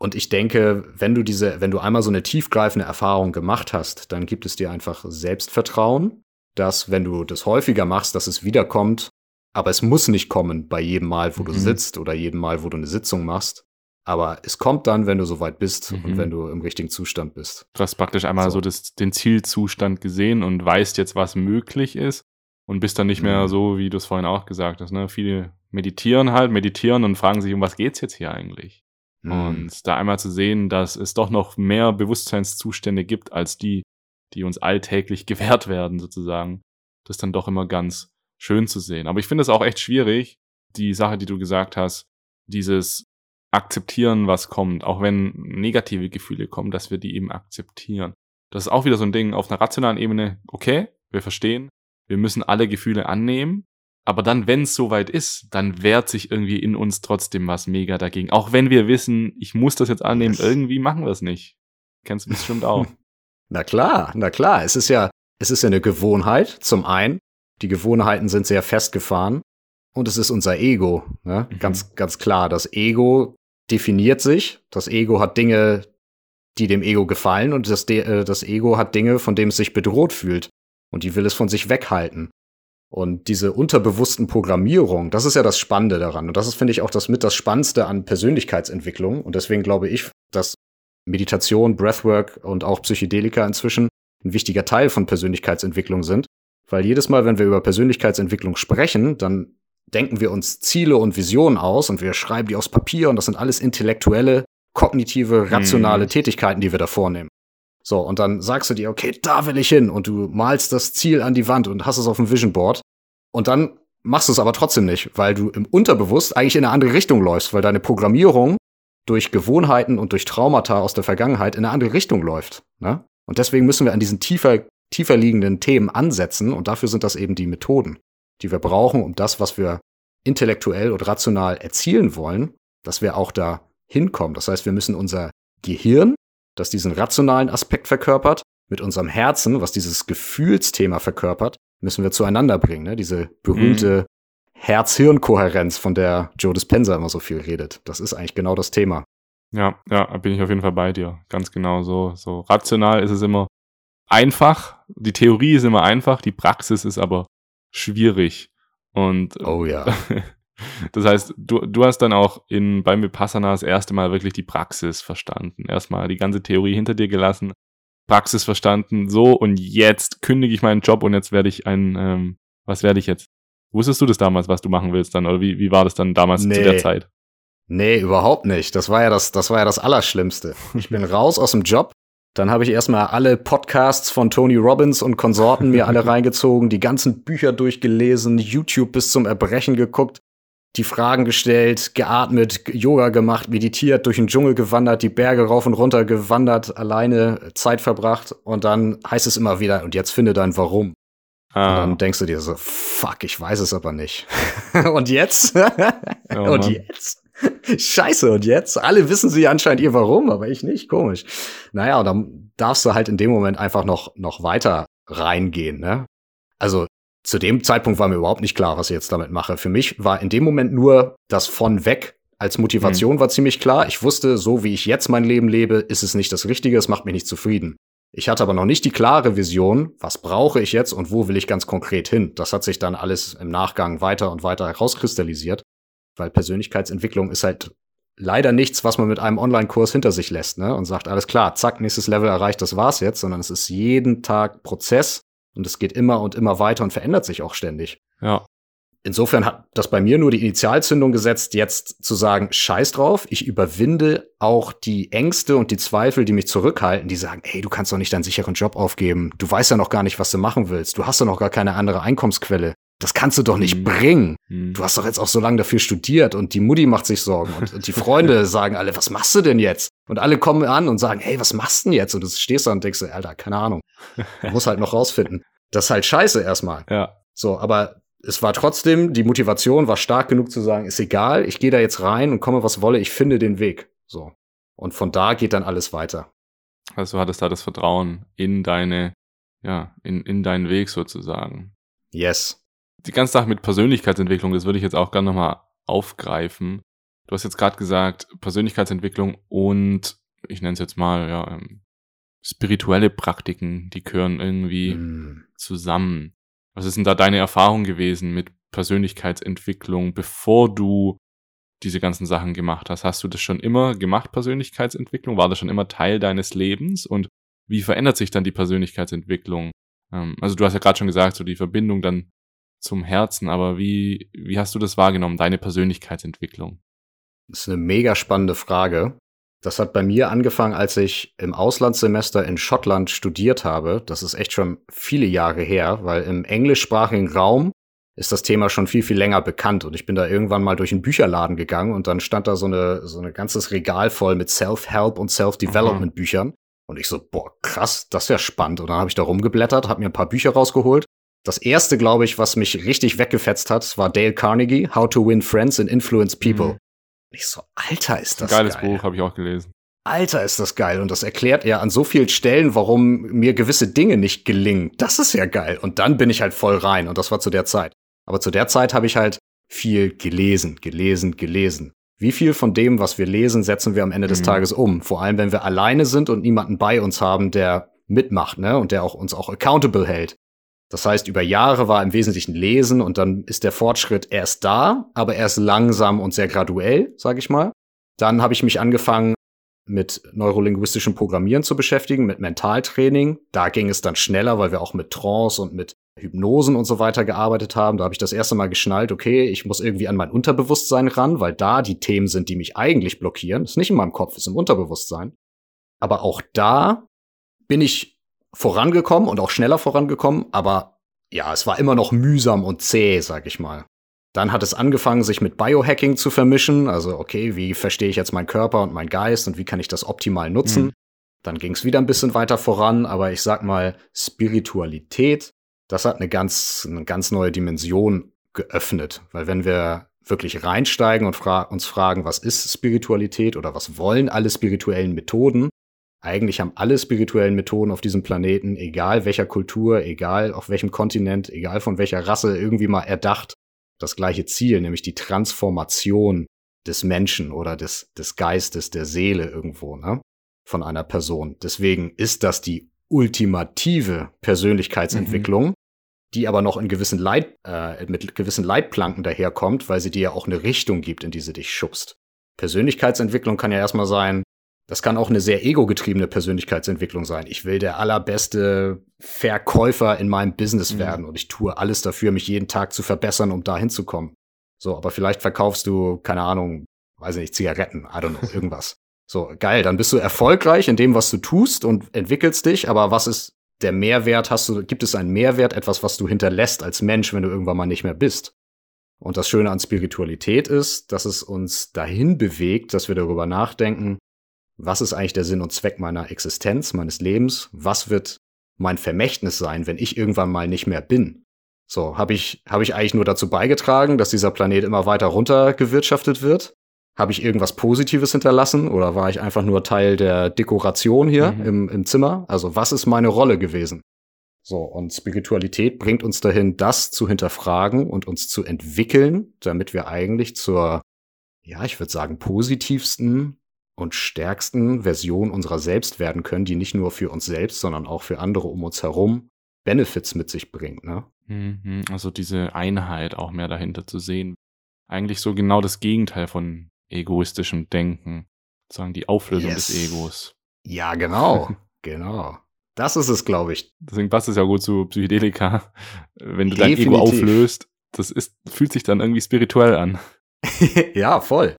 [SPEAKER 1] Und ich denke, wenn du diese, wenn du einmal so eine tiefgreifende Erfahrung gemacht hast, dann gibt es dir einfach Selbstvertrauen, dass wenn du das häufiger machst, dass es wiederkommt, aber es muss nicht kommen bei jedem Mal, wo mhm. du sitzt oder jedem Mal, wo du eine Sitzung machst, aber es kommt dann, wenn du soweit bist mhm. und wenn du im richtigen Zustand bist.
[SPEAKER 2] Du hast praktisch einmal so, so das, den Zielzustand gesehen und weißt jetzt, was möglich ist und bist dann nicht mhm. mehr so, wie du es vorhin auch gesagt hast. Ne? Viele meditieren halt, meditieren und fragen sich, um was geht's jetzt hier eigentlich? Mhm. Und da einmal zu sehen, dass es doch noch mehr Bewusstseinszustände gibt als die, die uns alltäglich gewährt werden, sozusagen. Das ist dann doch immer ganz schön zu sehen. Aber ich finde es auch echt schwierig, die Sache, die du gesagt hast, dieses akzeptieren, was kommt, auch wenn negative Gefühle kommen, dass wir die eben akzeptieren. Das ist auch wieder so ein Ding auf einer rationalen Ebene, okay, wir verstehen, wir müssen alle Gefühle annehmen, aber dann, wenn es soweit ist, dann wehrt sich irgendwie in uns trotzdem was mega dagegen. Auch wenn wir wissen, ich muss das jetzt annehmen, irgendwie machen wir es nicht. Kennst du bestimmt auch.
[SPEAKER 1] na klar, na klar. Es ist ja, es ist ja eine Gewohnheit, zum einen. Die Gewohnheiten sind sehr festgefahren. Und es ist unser Ego. Ne? Mhm. Ganz, ganz klar. Das Ego definiert sich. Das Ego hat Dinge, die dem Ego gefallen und das, De äh, das Ego hat Dinge, von denen es sich bedroht fühlt und die will es von sich weghalten. Und diese unterbewussten Programmierung, das ist ja das Spannende daran. Und das ist, finde ich, auch das mit das Spannendste an Persönlichkeitsentwicklung. Und deswegen glaube ich, dass Meditation, Breathwork und auch Psychedelika inzwischen ein wichtiger Teil von Persönlichkeitsentwicklung sind. Weil jedes Mal, wenn wir über Persönlichkeitsentwicklung sprechen, dann denken wir uns Ziele und Visionen aus und wir schreiben die aufs Papier und das sind alles intellektuelle, kognitive, rationale mhm. Tätigkeiten, die wir da vornehmen. So, und dann sagst du dir, okay, da will ich hin und du malst das Ziel an die Wand und hast es auf dem Vision Board und dann machst du es aber trotzdem nicht, weil du im Unterbewusst eigentlich in eine andere Richtung läufst, weil deine Programmierung durch Gewohnheiten und durch Traumata aus der Vergangenheit in eine andere Richtung läuft. Ne? Und deswegen müssen wir an diesen tiefer, tiefer liegenden Themen ansetzen und dafür sind das eben die Methoden, die wir brauchen, um das, was wir intellektuell und rational erzielen wollen, dass wir auch da hinkommen. Das heißt, wir müssen unser Gehirn, das diesen rationalen Aspekt verkörpert, mit unserem Herzen, was dieses Gefühlsthema verkörpert, müssen wir zueinander bringen. Ne? Diese berühmte mhm. Herz-Hirn-Kohärenz, von der Joe Dispenza immer so viel redet. Das ist eigentlich genau das Thema.
[SPEAKER 2] Ja, ja, bin ich auf jeden Fall bei dir. Ganz genau so. So rational ist es immer einfach. Die Theorie ist immer einfach, die Praxis ist aber schwierig. Und
[SPEAKER 1] oh ja.
[SPEAKER 2] das heißt, du, du hast dann auch in, beim Vipassana das erste Mal wirklich die Praxis verstanden. Erstmal die ganze Theorie hinter dir gelassen, Praxis verstanden, so und jetzt kündige ich meinen Job und jetzt werde ich ein, ähm, was werde ich jetzt? Wusstest du das damals, was du machen willst dann? Oder wie, wie war das dann damals nee. zu der Zeit?
[SPEAKER 1] Nee, überhaupt nicht. Das war ja das, das war ja das Allerschlimmste. Ich bin raus aus dem Job. Dann habe ich erstmal alle Podcasts von Tony Robbins und Konsorten mir alle reingezogen, die ganzen Bücher durchgelesen, YouTube bis zum Erbrechen geguckt, die Fragen gestellt, geatmet, Yoga gemacht, meditiert, durch den Dschungel gewandert, die Berge rauf und runter gewandert, alleine Zeit verbracht und dann heißt es immer wieder, und jetzt finde dein Warum. Ah. Und dann denkst du dir so, fuck, ich weiß es aber nicht. und jetzt? oh, und jetzt? Scheiße, und jetzt? Alle wissen sie anscheinend ihr Warum, aber ich nicht, komisch. Naja, und dann darfst du halt in dem Moment einfach noch, noch weiter reingehen, ne? Also, zu dem Zeitpunkt war mir überhaupt nicht klar, was ich jetzt damit mache. Für mich war in dem Moment nur das von weg als Motivation mhm. war ziemlich klar. Ich wusste, so wie ich jetzt mein Leben lebe, ist es nicht das Richtige, es macht mich nicht zufrieden. Ich hatte aber noch nicht die klare Vision, was brauche ich jetzt und wo will ich ganz konkret hin. Das hat sich dann alles im Nachgang weiter und weiter herauskristallisiert, weil Persönlichkeitsentwicklung ist halt leider nichts, was man mit einem Online-Kurs hinter sich lässt ne? und sagt, alles klar, zack, nächstes Level erreicht, das war's jetzt, sondern es ist jeden Tag Prozess und es geht immer und immer weiter und verändert sich auch ständig.
[SPEAKER 2] Ja
[SPEAKER 1] insofern hat das bei mir nur die Initialzündung gesetzt, jetzt zu sagen, scheiß drauf, ich überwinde auch die Ängste und die Zweifel, die mich zurückhalten, die sagen, hey, du kannst doch nicht deinen sicheren Job aufgeben, du weißt ja noch gar nicht, was du machen willst, du hast ja noch gar keine andere Einkommensquelle. Das kannst du doch nicht mhm. bringen. Mhm. Du hast doch jetzt auch so lange dafür studiert und die Mutti macht sich Sorgen und, und die Freunde sagen alle, was machst du denn jetzt? Und alle kommen an und sagen, hey, was machst du denn jetzt? Und du stehst da und denkst, Alter, keine Ahnung. Du musst halt noch rausfinden. Das ist halt scheiße erstmal.
[SPEAKER 2] Ja.
[SPEAKER 1] So, aber es war trotzdem, die Motivation war stark genug zu sagen, ist egal, ich gehe da jetzt rein und komme, was wolle, ich finde den Weg. So. Und von da geht dann alles weiter.
[SPEAKER 2] Also du hattest da das Vertrauen in deine, ja, in, in deinen Weg sozusagen.
[SPEAKER 1] Yes.
[SPEAKER 2] Die ganze Sache mit Persönlichkeitsentwicklung, das würde ich jetzt auch gerne nochmal aufgreifen. Du hast jetzt gerade gesagt, Persönlichkeitsentwicklung und ich nenne es jetzt mal, ja, ähm, spirituelle Praktiken, die gehören irgendwie mm. zusammen. Was ist denn da deine Erfahrung gewesen mit Persönlichkeitsentwicklung, bevor du diese ganzen Sachen gemacht hast? Hast du das schon immer gemacht, Persönlichkeitsentwicklung? War das schon immer Teil deines Lebens? Und wie verändert sich dann die Persönlichkeitsentwicklung? Ähm, also du hast ja gerade schon gesagt, so die Verbindung dann zum Herzen, aber wie, wie hast du das wahrgenommen, deine Persönlichkeitsentwicklung?
[SPEAKER 1] Das ist eine mega spannende Frage. Das hat bei mir angefangen, als ich im Auslandssemester in Schottland studiert habe. Das ist echt schon viele Jahre her, weil im englischsprachigen Raum ist das Thema schon viel, viel länger bekannt. Und ich bin da irgendwann mal durch einen Bücherladen gegangen und dann stand da so eine, so ein ganzes Regal voll mit Self-Help und Self-Development-Büchern. Und ich so, boah, krass, das ist ja spannend. Und dann habe ich da rumgeblättert, habe mir ein paar Bücher rausgeholt. Das erste, glaube ich, was mich richtig weggefetzt hat, war Dale Carnegie, How to Win Friends and Influence People. Mhm. Ich so, Alter, ist das
[SPEAKER 2] Geiles
[SPEAKER 1] geil.
[SPEAKER 2] Buch, habe ich auch gelesen.
[SPEAKER 1] Alter, ist das geil. Und das erklärt ja an so vielen Stellen, warum mir gewisse Dinge nicht gelingen. Das ist ja geil. Und dann bin ich halt voll rein. Und das war zu der Zeit. Aber zu der Zeit habe ich halt viel gelesen, gelesen, gelesen. Wie viel von dem, was wir lesen, setzen wir am Ende des mhm. Tages um? Vor allem, wenn wir alleine sind und niemanden bei uns haben, der mitmacht, ne? Und der auch uns auch accountable hält. Das heißt, über Jahre war im Wesentlichen Lesen und dann ist der Fortschritt erst da, aber erst langsam und sehr graduell, sage ich mal. Dann habe ich mich angefangen, mit neurolinguistischem Programmieren zu beschäftigen, mit Mentaltraining. Da ging es dann schneller, weil wir auch mit Trance und mit Hypnosen und so weiter gearbeitet haben. Da habe ich das erste Mal geschnallt, okay, ich muss irgendwie an mein Unterbewusstsein ran, weil da die Themen sind, die mich eigentlich blockieren. Ist nicht in meinem Kopf, ist im Unterbewusstsein. Aber auch da bin ich vorangekommen und auch schneller vorangekommen, aber ja, es war immer noch mühsam und zäh, sag ich mal. Dann hat es angefangen, sich mit Biohacking zu vermischen. Also, okay, wie verstehe ich jetzt meinen Körper und meinen Geist und wie kann ich das optimal nutzen? Mhm. Dann ging es wieder ein bisschen weiter voran, aber ich sag mal, Spiritualität, das hat eine ganz, eine ganz neue Dimension geöffnet. Weil wenn wir wirklich reinsteigen und fra uns fragen, was ist Spiritualität oder was wollen alle spirituellen Methoden, eigentlich haben alle spirituellen Methoden auf diesem Planeten, egal welcher Kultur, egal auf welchem Kontinent, egal von welcher Rasse, irgendwie mal erdacht, das gleiche Ziel, nämlich die Transformation des Menschen oder des, des Geistes, der Seele irgendwo, ne? Von einer Person. Deswegen ist das die ultimative Persönlichkeitsentwicklung, mhm. die aber noch in gewissen Leit, äh, mit gewissen Leitplanken daherkommt, weil sie dir ja auch eine Richtung gibt, in die sie dich schubst. Persönlichkeitsentwicklung kann ja erstmal sein, das kann auch eine sehr ego-getriebene Persönlichkeitsentwicklung sein. Ich will der allerbeste Verkäufer in meinem Business mhm. werden und ich tue alles dafür, mich jeden Tag zu verbessern, um dahin zu kommen. So, aber vielleicht verkaufst du, keine Ahnung, weiß nicht, Zigaretten, I don't know, irgendwas. So, geil, dann bist du erfolgreich in dem, was du tust und entwickelst dich, aber was ist der Mehrwert? Hast du, gibt es einen Mehrwert, etwas, was du hinterlässt als Mensch, wenn du irgendwann mal nicht mehr bist? Und das Schöne an Spiritualität ist, dass es uns dahin bewegt, dass wir darüber nachdenken, was ist eigentlich der Sinn und Zweck meiner Existenz, meines Lebens? Was wird mein Vermächtnis sein, wenn ich irgendwann mal nicht mehr bin? So, habe ich, hab ich eigentlich nur dazu beigetragen, dass dieser Planet immer weiter runtergewirtschaftet wird? Habe ich irgendwas Positives hinterlassen oder war ich einfach nur Teil der Dekoration hier mhm. im, im Zimmer? Also was ist meine Rolle gewesen? So, und Spiritualität bringt uns dahin, das zu hinterfragen und uns zu entwickeln, damit wir eigentlich zur, ja, ich würde sagen, positivsten und stärksten Version unserer selbst werden können, die nicht nur für uns selbst, sondern auch für andere um uns herum Benefits mit sich bringt. Ne?
[SPEAKER 2] Mhm, also diese Einheit auch mehr dahinter zu sehen. Eigentlich so genau das Gegenteil von egoistischem Denken. Sagen die Auflösung yes. des Egos.
[SPEAKER 1] Ja, genau. genau. Das ist es, glaube ich.
[SPEAKER 2] Deswegen passt es ja gut zu Psychedelika. Wenn du Definitiv. dein Ego auflöst, das ist, fühlt sich dann irgendwie spirituell an.
[SPEAKER 1] ja, voll.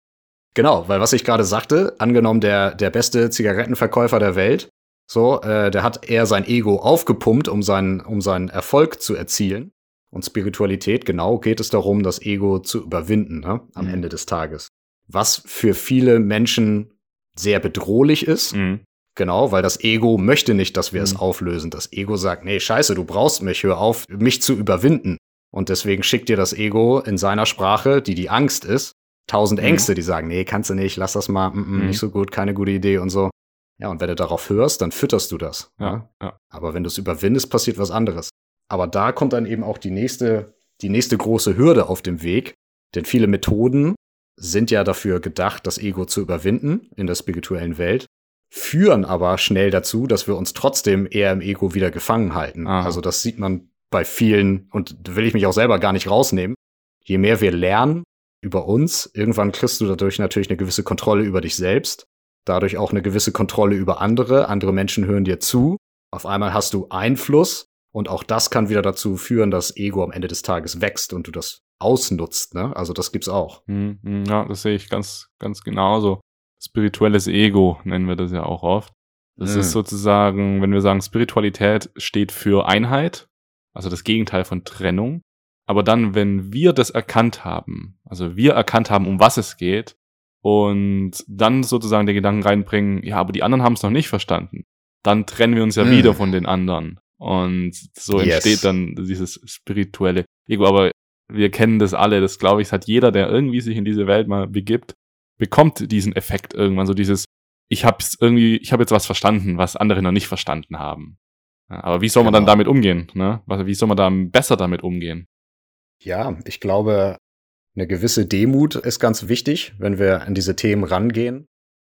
[SPEAKER 1] Genau, weil was ich gerade sagte, angenommen der, der beste Zigarettenverkäufer der Welt, so, äh, der hat eher sein Ego aufgepumpt, um seinen, um seinen Erfolg zu erzielen. Und Spiritualität, genau, geht es darum, das Ego zu überwinden, ne, am mhm. Ende des Tages. Was für viele Menschen sehr bedrohlich ist. Mhm. Genau, weil das Ego möchte nicht, dass wir mhm. es auflösen. Das Ego sagt, nee, scheiße, du brauchst mich, hör auf, mich zu überwinden. Und deswegen schickt dir das Ego in seiner Sprache, die die Angst ist, tausend mhm. Ängste, die sagen, nee, kannst du nicht, lass das mal, mm, mm, mhm. nicht so gut, keine gute Idee und so. Ja, und wenn du darauf hörst, dann fütterst du das. Ja, ja. ja. Aber wenn du es überwindest, passiert was anderes. Aber da kommt dann eben auch die nächste, die nächste große Hürde auf dem Weg. Denn viele Methoden sind ja dafür gedacht, das Ego zu überwinden in der spirituellen Welt, führen aber schnell dazu, dass wir uns trotzdem eher im Ego wieder gefangen halten. Aha. Also das sieht man bei vielen, und da will ich mich auch selber gar nicht rausnehmen. Je mehr wir lernen, über uns. Irgendwann kriegst du dadurch natürlich eine gewisse Kontrolle über dich selbst, dadurch auch eine gewisse Kontrolle über andere. Andere Menschen hören dir zu. Auf einmal hast du Einfluss und auch das kann wieder dazu führen, dass Ego am Ende des Tages wächst und du das ausnutzt. Ne? Also das gibt's auch.
[SPEAKER 2] Hm, hm, ja, das sehe ich ganz, ganz genauso. Spirituelles Ego nennen wir das ja auch oft. Das mhm. ist sozusagen, wenn wir sagen, Spiritualität steht für Einheit, also das Gegenteil von Trennung. Aber dann, wenn wir das erkannt haben, also wir erkannt haben, um was es geht, und dann sozusagen den Gedanken reinbringen, ja, aber die anderen haben es noch nicht verstanden, dann trennen wir uns ja mm. wieder von den anderen. Und so yes. entsteht dann dieses spirituelle Ego. Aber wir kennen das alle, das glaube ich, hat jeder, der irgendwie sich in diese Welt mal begibt, bekommt diesen Effekt irgendwann, so dieses, ich habe irgendwie, ich habe jetzt was verstanden, was andere noch nicht verstanden haben. Aber wie soll man genau. dann damit umgehen? Ne? Wie soll man da besser damit umgehen?
[SPEAKER 1] Ja, ich glaube, eine gewisse Demut ist ganz wichtig, wenn wir an diese Themen rangehen.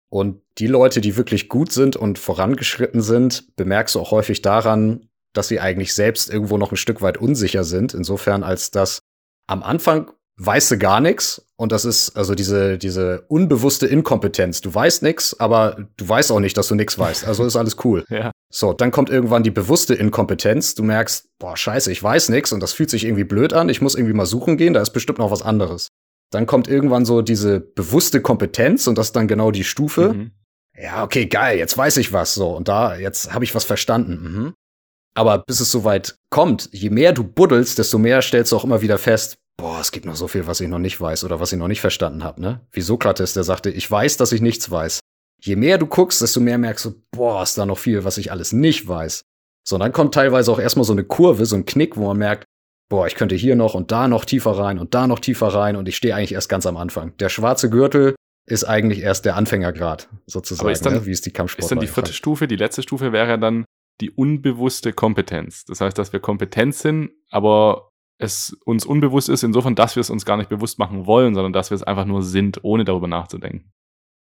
[SPEAKER 1] Und die Leute, die wirklich gut sind und vorangeschritten sind, bemerkst du auch häufig daran, dass sie eigentlich selbst irgendwo noch ein Stück weit unsicher sind. Insofern, als dass am Anfang weißt du gar nichts und das ist also diese diese unbewusste Inkompetenz. Du weißt nichts, aber du weißt auch nicht, dass du nichts weißt. Also ist alles cool. ja. So, dann kommt irgendwann die bewusste Inkompetenz. Du merkst, boah, scheiße, ich weiß nichts und das fühlt sich irgendwie blöd an. Ich muss irgendwie mal suchen gehen, da ist bestimmt noch was anderes. Dann kommt irgendwann so diese bewusste Kompetenz und das ist dann genau die Stufe. Mhm. ja, okay, geil, jetzt weiß ich was so und da, jetzt habe ich was verstanden. Mhm. Aber bis es soweit kommt, je mehr du buddelst, desto mehr stellst du auch immer wieder fest, boah, es gibt noch so viel, was ich noch nicht weiß oder was ich noch nicht verstanden habe, ne? Wie Sokrates, der sagte, ich weiß, dass ich nichts weiß. Je mehr du guckst, desto mehr merkst du, boah, ist da noch viel, was ich alles nicht weiß. So, und dann kommt teilweise auch erstmal so eine Kurve, so ein Knick, wo man merkt, boah, ich könnte hier noch und da noch tiefer rein und da noch tiefer rein und ich stehe eigentlich erst ganz am Anfang. Der schwarze Gürtel ist eigentlich erst der Anfängergrad, sozusagen,
[SPEAKER 2] ist dann,
[SPEAKER 1] ne? wie es die Kampfsport
[SPEAKER 2] Ist dann die vierte Stufe, die letzte Stufe wäre dann die unbewusste Kompetenz. Das heißt, dass wir kompetent sind, aber es uns unbewusst ist, insofern, dass wir es uns gar nicht bewusst machen wollen, sondern dass wir es einfach nur sind, ohne darüber nachzudenken.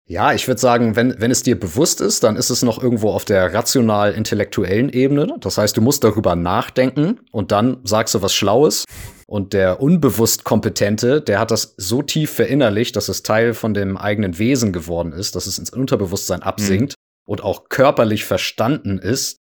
[SPEAKER 1] Ja, ich würde sagen, wenn, wenn es dir bewusst ist, dann ist es noch irgendwo auf der rational-intellektuellen Ebene. Das heißt, du musst darüber nachdenken und dann sagst du was Schlaues. Und der unbewusst Kompetente, der hat das so tief verinnerlicht, dass es Teil von dem eigenen Wesen geworden ist, dass es ins Unterbewusstsein absinkt mhm. und auch körperlich verstanden ist,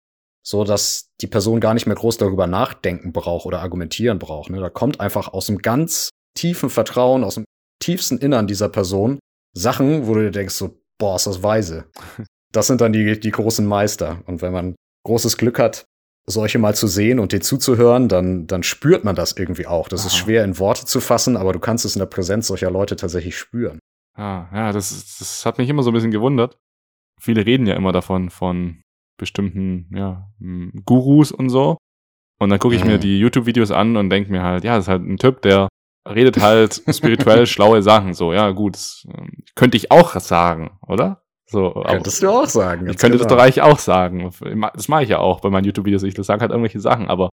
[SPEAKER 1] so dass die Person gar nicht mehr groß darüber nachdenken braucht oder argumentieren braucht. Ne? Da kommt einfach aus dem ganz tiefen Vertrauen, aus dem tiefsten Innern dieser Person Sachen, wo du dir denkst, so, boah, ist das weise. Das sind dann die, die großen Meister. Und wenn man großes Glück hat, solche mal zu sehen und dir zuzuhören, dann, dann spürt man das irgendwie auch. Das Aha. ist schwer in Worte zu fassen, aber du kannst es in der Präsenz solcher Leute tatsächlich spüren.
[SPEAKER 2] Ah, ja, das, das hat mich immer so ein bisschen gewundert. Viele reden ja immer davon, von bestimmten ja, Gurus und so. Und dann gucke ich mir die YouTube-Videos an und denke mir halt, ja, das ist halt ein Typ, der redet halt spirituell schlaue Sachen. So, ja, gut, ähm, könnte ich auch sagen, oder? So,
[SPEAKER 1] Könntest du auch sagen.
[SPEAKER 2] Ich könnte genau. das doch eigentlich auch sagen. Das mache ich ja auch bei meinen YouTube-Videos. Ich sage halt irgendwelche Sachen, aber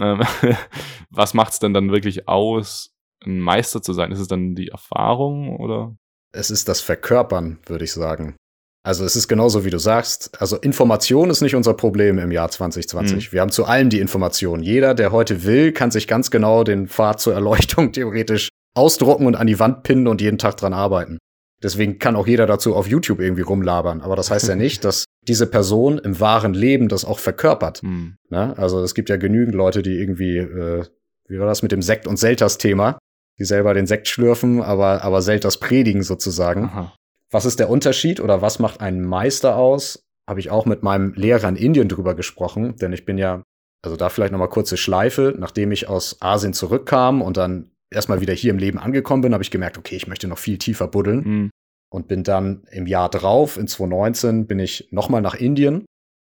[SPEAKER 2] ähm, was macht es denn dann wirklich aus, ein Meister zu sein? Ist es dann die Erfahrung oder?
[SPEAKER 1] Es ist das Verkörpern, würde ich sagen. Also es ist genauso, wie du sagst. Also Information ist nicht unser Problem im Jahr 2020. Mhm. Wir haben zu allem die Information. Jeder, der heute will, kann sich ganz genau den Pfad zur Erleuchtung theoretisch ausdrucken und an die Wand pinnen und jeden Tag dran arbeiten. Deswegen kann auch jeder dazu auf YouTube irgendwie rumlabern. Aber das heißt ja nicht, dass diese Person im wahren Leben das auch verkörpert. Mhm. Ne? Also es gibt ja genügend Leute, die irgendwie, äh, wie war das mit dem Sekt- und Selters-Thema, die selber den Sekt schlürfen, aber, aber Selters predigen sozusagen. Aha. Was ist der Unterschied oder was macht einen Meister aus? Habe ich auch mit meinem Lehrer in Indien drüber gesprochen, denn ich bin ja, also da vielleicht nochmal kurze Schleife, nachdem ich aus Asien zurückkam und dann erstmal wieder hier im Leben angekommen bin, habe ich gemerkt, okay, ich möchte noch viel tiefer buddeln mhm. und bin dann im Jahr drauf, in 2019, bin ich nochmal nach Indien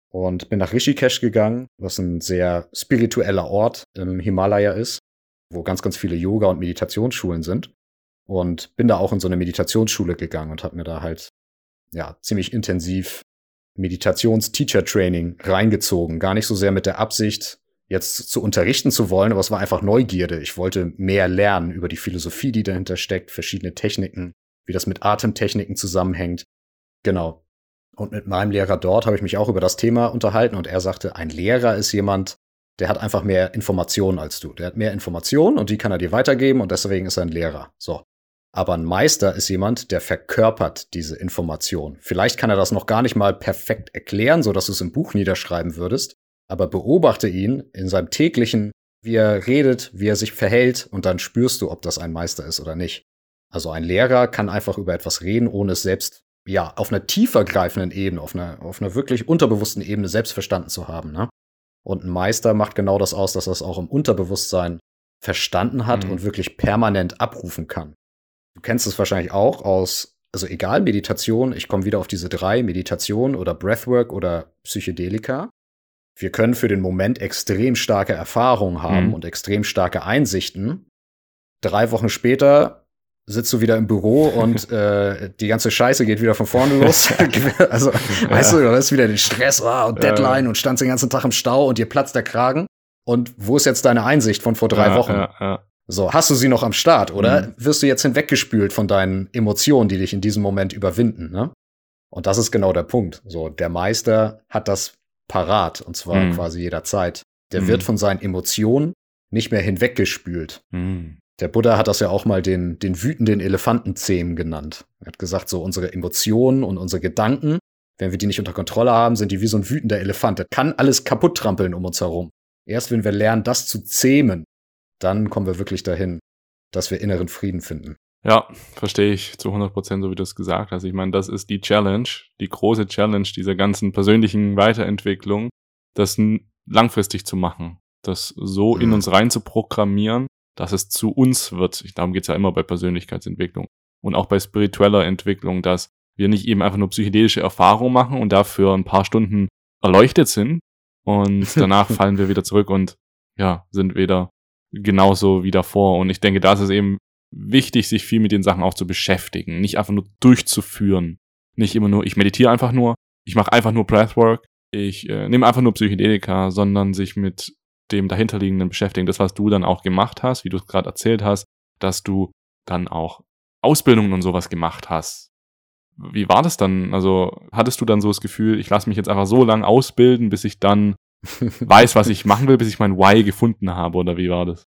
[SPEAKER 1] und bin nach Rishikesh gegangen, was ein sehr spiritueller Ort im Himalaya ist, wo ganz, ganz viele Yoga- und Meditationsschulen sind. Und bin da auch in so eine Meditationsschule gegangen und habe mir da halt ja ziemlich intensiv Meditations-Teacher-Training reingezogen. Gar nicht so sehr mit der Absicht, jetzt zu unterrichten zu wollen, aber es war einfach Neugierde. Ich wollte mehr lernen über die Philosophie, die dahinter steckt, verschiedene Techniken, wie das mit Atemtechniken zusammenhängt. Genau. Und mit meinem Lehrer dort habe ich mich auch über das Thema unterhalten und er sagte, ein Lehrer ist jemand, der hat einfach mehr Informationen als du. Der hat mehr Informationen und die kann er dir weitergeben und deswegen ist er ein Lehrer. So. Aber ein Meister ist jemand, der verkörpert diese Information. Vielleicht kann er das noch gar nicht mal perfekt erklären, so dass du es im Buch niederschreiben würdest, aber beobachte ihn in seinem täglichen, wie er redet, wie er sich verhält und dann spürst du, ob das ein Meister ist oder nicht. Also ein Lehrer kann einfach über etwas reden, ohne es selbst, ja, auf einer tiefer greifenden Ebene, auf einer, auf einer wirklich unterbewussten Ebene selbst verstanden zu haben, ne? Und ein Meister macht genau das aus, dass er es auch im Unterbewusstsein verstanden hat mhm. und wirklich permanent abrufen kann. Du kennst es wahrscheinlich auch aus, also egal, Meditation, ich komme wieder auf diese drei, Meditation oder Breathwork oder Psychedelika. Wir können für den Moment extrem starke Erfahrungen haben mhm. und extrem starke Einsichten. Drei Wochen später sitzt du wieder im Büro und äh, die ganze Scheiße geht wieder von vorne los. also, ja. weißt du, da ist wieder den Stress oh, und Deadline ja. und standst den ganzen Tag im Stau und dir platzt der Kragen. Und wo ist jetzt deine Einsicht von vor drei ja, Wochen? So, hast du sie noch am Start oder mhm. wirst du jetzt hinweggespült von deinen Emotionen, die dich in diesem Moment überwinden, ne? Und das ist genau der Punkt. So, der Meister hat das parat und zwar mhm. quasi jederzeit. Der mhm. wird von seinen Emotionen nicht mehr hinweggespült. Mhm. Der Buddha hat das ja auch mal den, den wütenden Elefantenzähmen genannt. Er hat gesagt, so unsere Emotionen und unsere Gedanken, wenn wir die nicht unter Kontrolle haben, sind die wie so ein wütender Elefant. Der kann alles kaputt trampeln um uns herum. Erst wenn wir lernen, das zu zähmen, dann kommen wir wirklich dahin, dass wir inneren Frieden finden.
[SPEAKER 2] Ja, verstehe ich zu 100 Prozent, so wie du es gesagt hast. Ich meine, das ist die Challenge, die große Challenge dieser ganzen persönlichen Weiterentwicklung, das langfristig zu machen, das so in mhm. uns rein zu programmieren, dass es zu uns wird. Darum geht es ja immer bei Persönlichkeitsentwicklung und auch bei spiritueller Entwicklung, dass wir nicht eben einfach nur psychedelische Erfahrungen machen und dafür ein paar Stunden erleuchtet sind und danach fallen wir wieder zurück und ja, sind wieder genauso wie davor. Und ich denke, das ist eben wichtig, sich viel mit den Sachen auch zu beschäftigen, nicht einfach nur durchzuführen. Nicht immer nur, ich meditiere einfach nur, ich mache einfach nur Breathwork, ich äh, nehme einfach nur Psychedelika, sondern sich mit dem dahinterliegenden beschäftigen. Das, was du dann auch gemacht hast, wie du es gerade erzählt hast, dass du dann auch Ausbildungen und sowas gemacht hast. Wie war das dann? Also hattest du dann so das Gefühl, ich lasse mich jetzt einfach so lang ausbilden, bis ich dann weiß, was ich machen will, bis ich mein Why gefunden habe, oder wie war das?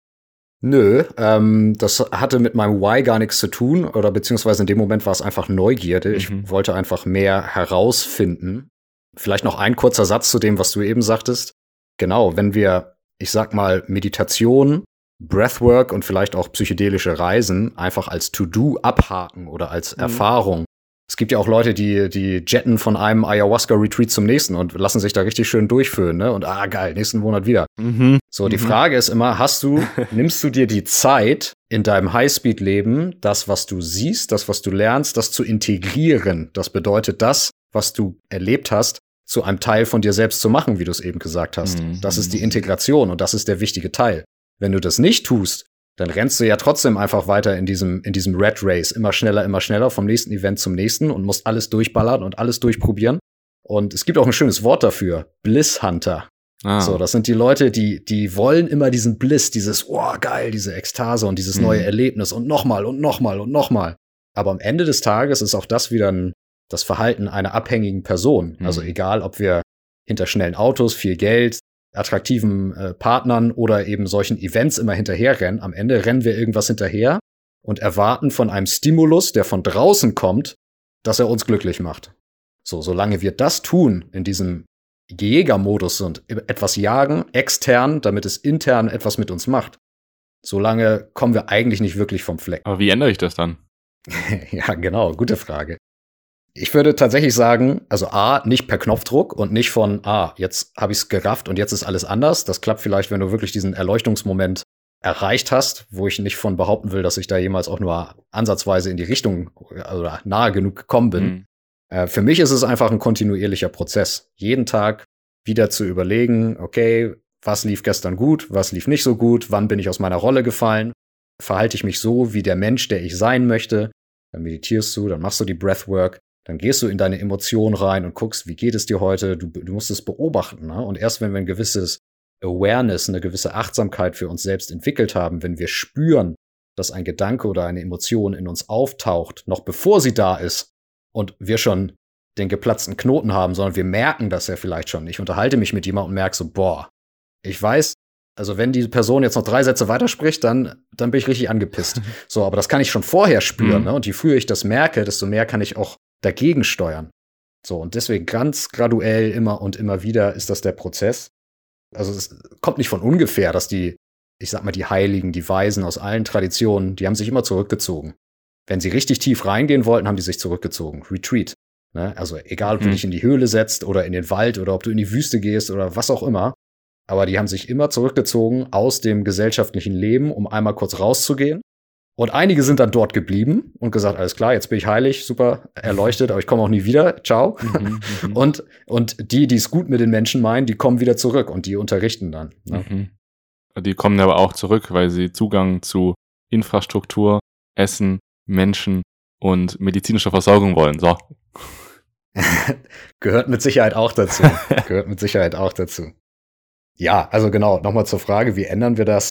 [SPEAKER 1] Nö, ähm, das hatte mit meinem Why gar nichts zu tun, oder beziehungsweise in dem Moment war es einfach Neugierde. Mhm. Ich wollte einfach mehr herausfinden. Vielleicht noch ein kurzer Satz zu dem, was du eben sagtest. Genau, wenn wir, ich sag mal, Meditation, Breathwork und vielleicht auch psychedelische Reisen einfach als To-Do abhaken oder als mhm. Erfahrung es gibt ja auch Leute, die, die jetten von einem Ayahuasca-Retreat zum nächsten und lassen sich da richtig schön durchführen, ne? Und ah, geil, nächsten Monat wieder. Mhm. So, die mhm. Frage ist immer, hast du, nimmst du dir die Zeit in deinem Highspeed-Leben, das, was du siehst, das, was du lernst, das zu integrieren? Das bedeutet, das, was du erlebt hast, zu einem Teil von dir selbst zu machen, wie du es eben gesagt hast. Mhm. Das ist die Integration und das ist der wichtige Teil. Wenn du das nicht tust, dann rennst du ja trotzdem einfach weiter in diesem, in diesem Red Race, immer schneller, immer schneller, vom nächsten Event zum nächsten und musst alles durchballern und alles durchprobieren. Und es gibt auch ein schönes Wort dafür, Bliss Hunter. Ah. So, das sind die Leute, die, die wollen immer diesen Bliss, dieses, oh, geil, diese Ekstase und dieses mhm. neue Erlebnis und nochmal und nochmal und nochmal. Aber am Ende des Tages ist auch das wieder ein, das Verhalten einer abhängigen Person. Mhm. Also egal, ob wir hinter schnellen Autos, viel Geld, attraktiven äh, Partnern oder eben solchen Events immer hinterherrennen. Am Ende rennen wir irgendwas hinterher und erwarten von einem Stimulus, der von draußen kommt, dass er uns glücklich macht. So, solange wir das tun in diesem Jägermodus und etwas jagen, extern, damit es intern etwas mit uns macht, solange kommen wir eigentlich nicht wirklich vom Fleck.
[SPEAKER 2] Aber wie ändere ich das dann?
[SPEAKER 1] ja, genau, gute Frage. Ich würde tatsächlich sagen, also A, nicht per Knopfdruck und nicht von, ah, jetzt habe ich es gerafft und jetzt ist alles anders. Das klappt vielleicht, wenn du wirklich diesen Erleuchtungsmoment erreicht hast, wo ich nicht von behaupten will, dass ich da jemals auch nur ansatzweise in die Richtung also nahe genug gekommen bin. Mhm. Äh, für mich ist es einfach ein kontinuierlicher Prozess. Jeden Tag wieder zu überlegen, okay, was lief gestern gut, was lief nicht so gut, wann bin ich aus meiner Rolle gefallen, verhalte ich mich so wie der Mensch, der ich sein möchte. Dann meditierst du, dann machst du die Breathwork dann gehst du in deine Emotionen rein und guckst, wie geht es dir heute? Du, du musst es beobachten. Ne? Und erst wenn wir ein gewisses Awareness, eine gewisse Achtsamkeit für uns selbst entwickelt haben, wenn wir spüren, dass ein Gedanke oder eine Emotion in uns auftaucht, noch bevor sie da ist und wir schon den geplatzten Knoten haben, sondern wir merken das ja vielleicht schon. Ich unterhalte mich mit jemandem und merke so, boah, ich weiß, also wenn die Person jetzt noch drei Sätze weiterspricht, dann, dann bin ich richtig angepisst. so, aber das kann ich schon vorher spüren, mhm. ne? Und je früher ich das merke, desto mehr kann ich auch dagegen steuern. So, und deswegen ganz graduell immer und immer wieder ist das der Prozess. Also es kommt nicht von ungefähr, dass die, ich sag mal, die Heiligen, die Weisen aus allen Traditionen, die haben sich immer zurückgezogen. Wenn sie richtig tief reingehen wollten, haben die sich zurückgezogen. Retreat. Ne? Also egal, ob mhm. du dich in die Höhle setzt oder in den Wald oder ob du in die Wüste gehst oder was auch immer. Aber die haben sich immer zurückgezogen aus dem gesellschaftlichen Leben, um einmal kurz rauszugehen und einige sind dann dort geblieben und gesagt, alles klar, jetzt bin ich heilig, super erleuchtet, aber ich komme auch nie wieder. Ciao. Mhm, mhm, und, und die, die es gut mit den Menschen meinen, die kommen wieder zurück und die unterrichten dann. Ne?
[SPEAKER 2] Mhm. Die kommen aber auch zurück, weil sie Zugang zu Infrastruktur, Essen, Menschen und medizinischer Versorgung wollen. So.
[SPEAKER 1] Gehört mit Sicherheit auch dazu. Gehört mit Sicherheit auch dazu. Ja, also genau, nochmal zur Frage, wie ändern wir das?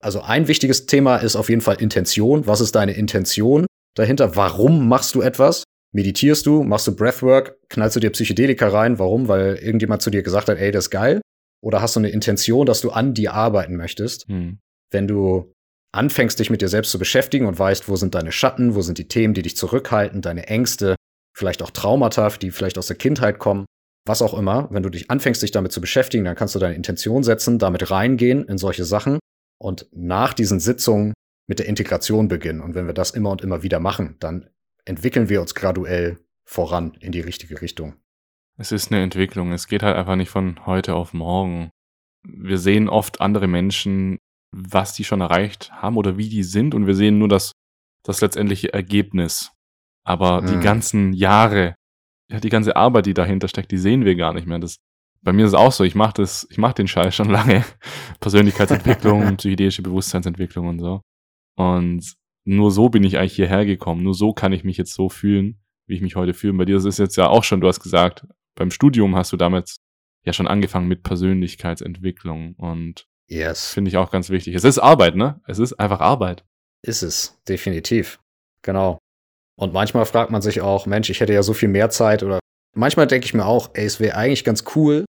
[SPEAKER 1] Also ein wichtiges Thema ist auf jeden Fall Intention. Was ist deine Intention dahinter? Warum machst du etwas? Meditierst du? Machst du Breathwork? Knallst du dir Psychedelika rein? Warum? Weil irgendjemand zu dir gesagt hat, ey, das ist geil? Oder hast du eine Intention, dass du an dir arbeiten möchtest? Hm. Wenn du anfängst, dich mit dir selbst zu beschäftigen und weißt, wo sind deine Schatten, wo sind die Themen, die dich zurückhalten, deine Ängste, vielleicht auch Traumata, die vielleicht aus der Kindheit kommen, was auch immer. Wenn du dich anfängst, dich damit zu beschäftigen, dann kannst du deine Intention setzen, damit reingehen in solche Sachen und nach diesen Sitzungen mit der Integration beginnen. Und wenn wir das immer und immer wieder machen, dann entwickeln wir uns graduell voran in die richtige Richtung.
[SPEAKER 2] Es ist eine Entwicklung. Es geht halt einfach nicht von heute auf morgen. Wir sehen oft andere Menschen, was die schon erreicht haben oder wie die sind und wir sehen nur das, das letztendliche Ergebnis. Aber hm. die ganzen Jahre, ja, die ganze Arbeit, die dahinter steckt, die sehen wir gar nicht mehr. Das, bei mir ist es auch so, ich mache das, ich mache den Scheiß schon lange. Persönlichkeitsentwicklung, psychedelische Bewusstseinsentwicklung und so. Und nur so bin ich eigentlich hierher gekommen. Nur so kann ich mich jetzt so fühlen, wie ich mich heute fühle. Bei dir ist es jetzt ja auch schon, du hast gesagt, beim Studium hast du damals ja schon angefangen mit Persönlichkeitsentwicklung und
[SPEAKER 1] yes.
[SPEAKER 2] finde ich auch ganz wichtig. Es ist Arbeit, ne? Es ist einfach Arbeit.
[SPEAKER 1] Ist es, definitiv. Genau. Und manchmal fragt man sich auch, Mensch, ich hätte ja so viel mehr Zeit oder manchmal denke ich mir auch, ey, es wäre eigentlich ganz cool,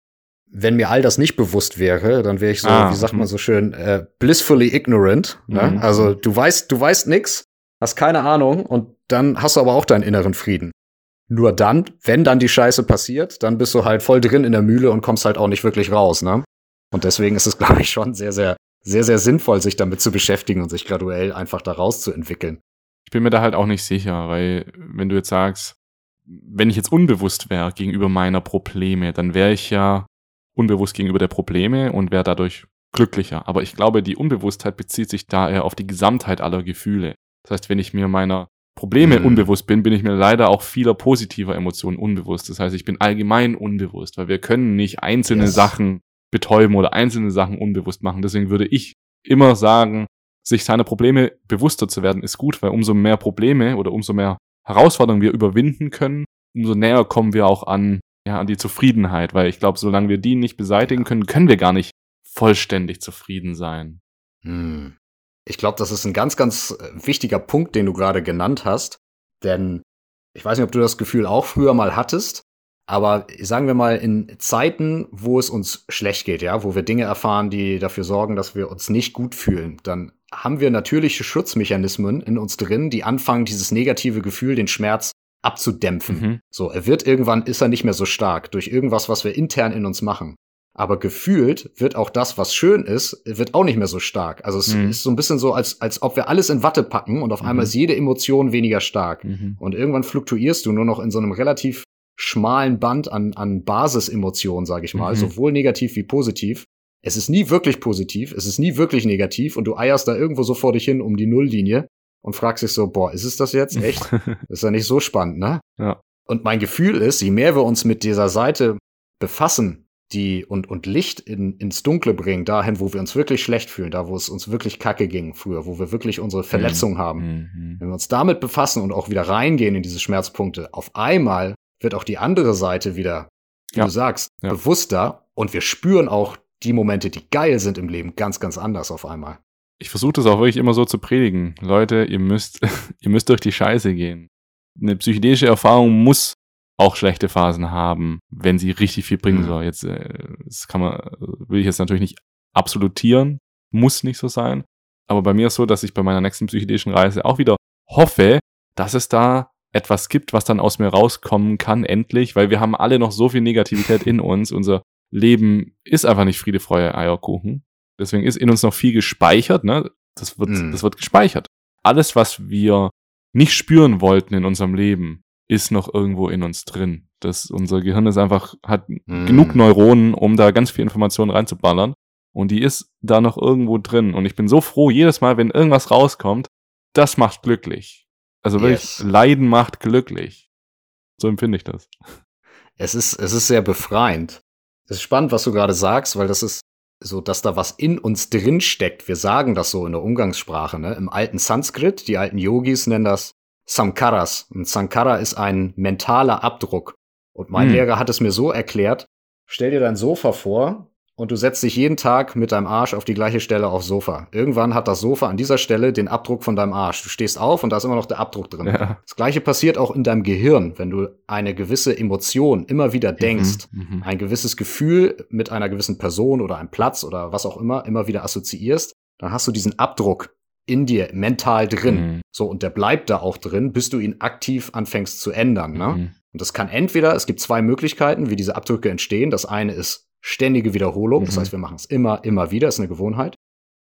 [SPEAKER 1] wenn mir all das nicht bewusst wäre, dann wäre ich so, ah, wie sagt man so schön, äh, blissfully ignorant. Ne? Mhm. Also du weißt, du weißt nix, hast keine Ahnung und dann hast du aber auch deinen inneren Frieden. Nur dann, wenn dann die Scheiße passiert, dann bist du halt voll drin in der Mühle und kommst halt auch nicht wirklich raus, ne? Und deswegen ist es, glaube ich, schon sehr, sehr, sehr, sehr sinnvoll, sich damit zu beschäftigen und sich graduell einfach da rauszuentwickeln.
[SPEAKER 2] Ich bin mir da halt auch nicht sicher, weil wenn du jetzt sagst, wenn ich jetzt unbewusst wäre gegenüber meiner Probleme, dann wäre ich ja unbewusst gegenüber der Probleme und wäre dadurch glücklicher. Aber ich glaube, die Unbewusstheit bezieht sich da eher auf die Gesamtheit aller Gefühle. Das heißt, wenn ich mir meiner Probleme mhm. unbewusst bin, bin ich mir leider auch vieler positiver Emotionen unbewusst. Das heißt, ich bin allgemein unbewusst, weil wir können nicht einzelne yes. Sachen betäuben oder einzelne Sachen unbewusst machen. Deswegen würde ich immer sagen, sich seiner Probleme bewusster zu werden, ist gut, weil umso mehr Probleme oder umso mehr Herausforderungen wir überwinden können, umso näher kommen wir auch an ja, an die Zufriedenheit, weil ich glaube, solange wir die nicht beseitigen können, können wir gar nicht vollständig zufrieden sein.
[SPEAKER 1] Hm. Ich glaube, das ist ein ganz, ganz äh, wichtiger Punkt, den du gerade genannt hast. Denn ich weiß nicht, ob du das Gefühl auch früher mal hattest, aber sagen wir mal in Zeiten, wo es uns schlecht geht, ja, wo wir Dinge erfahren, die dafür sorgen, dass wir uns nicht gut fühlen, dann haben wir natürliche Schutzmechanismen in uns drin, die anfangen, dieses negative Gefühl, den Schmerz abzudämpfen. Mhm. So, er wird irgendwann, ist er nicht mehr so stark durch irgendwas, was wir intern in uns machen. Aber gefühlt wird auch das, was schön ist, wird auch nicht mehr so stark. Also es mhm. ist so ein bisschen so, als, als ob wir alles in Watte packen und auf mhm. einmal ist jede Emotion weniger stark. Mhm. Und irgendwann fluktuierst du nur noch in so einem relativ schmalen Band an, an Basisemotionen, sage ich mal, mhm. sowohl negativ wie positiv. Es ist nie wirklich positiv, es ist nie wirklich negativ und du eierst da irgendwo so vor dich hin um die Nulllinie und fragst dich so, boah, ist es das jetzt echt? ist ja nicht so spannend, ne?
[SPEAKER 2] Ja.
[SPEAKER 1] Und mein Gefühl ist, je mehr wir uns mit dieser Seite befassen, die und, und Licht in, ins Dunkle bringen, dahin, wo wir uns wirklich schlecht fühlen, da, wo es uns wirklich kacke ging früher, wo wir wirklich unsere. Verletzung mhm. haben. Mhm. Wenn wir uns damit befassen und auch wieder reingehen in diese Schmerzpunkte, auf einmal wird auch die andere Seite wieder, wie ja. du sagst, ja. bewusster und wir spüren auch die Momente, die geil sind im Leben, ganz, ganz anders auf einmal
[SPEAKER 2] ich versuche das auch wirklich immer so zu predigen. Leute, ihr müsst, ihr müsst durch die Scheiße gehen. Eine psychedelische Erfahrung muss auch schlechte Phasen haben, wenn sie richtig viel bringen mhm. soll. Jetzt, äh, das kann man, will ich jetzt natürlich nicht absolutieren, muss nicht so sein. Aber bei mir ist so, dass ich bei meiner nächsten psychedelischen Reise auch wieder hoffe, dass es da etwas gibt, was dann aus mir rauskommen kann, endlich, weil wir haben alle noch so viel Negativität in uns. Unser Leben ist einfach nicht Friede, Freude, Eierkuchen. Deswegen ist in uns noch viel gespeichert, ne? Das wird, mm. das wird gespeichert. Alles, was wir nicht spüren wollten in unserem Leben, ist noch irgendwo in uns drin. Das, unser Gehirn ist einfach, hat mm. genug Neuronen, um da ganz viel Informationen reinzuballern. Und die ist da noch irgendwo drin. Und ich bin so froh, jedes Mal, wenn irgendwas rauskommt, das macht glücklich. Also wirklich, yes. Leiden macht glücklich. So empfinde ich das.
[SPEAKER 1] Es ist, es ist sehr befreiend. Es ist spannend, was du gerade sagst, weil das ist so dass da was in uns drin steckt. Wir sagen das so in der Umgangssprache, ne? Im alten Sanskrit, die alten Yogis nennen das Samkaras. Und Sankara ist ein mentaler Abdruck. Und mein hm. Lehrer hat es mir so erklärt, stell dir dein Sofa vor, und du setzt dich jeden Tag mit deinem Arsch auf die gleiche Stelle aufs Sofa. Irgendwann hat das Sofa an dieser Stelle den Abdruck von deinem Arsch. Du stehst auf und da ist immer noch der Abdruck drin. Ja. Das gleiche passiert auch in deinem Gehirn, wenn du eine gewisse Emotion immer wieder mhm, denkst, mhm, ein gewisses Gefühl mit einer gewissen Person oder einem Platz oder was auch immer immer wieder assoziierst, dann hast du diesen Abdruck in dir mental drin. Mhm. So, und der bleibt da auch drin, bis du ihn aktiv anfängst zu ändern. Ne? Mhm. Und das kann entweder, es gibt zwei Möglichkeiten, wie diese Abdrücke entstehen. Das eine ist ständige Wiederholung. Mhm. Das heißt, wir machen es immer, immer wieder, ist eine Gewohnheit.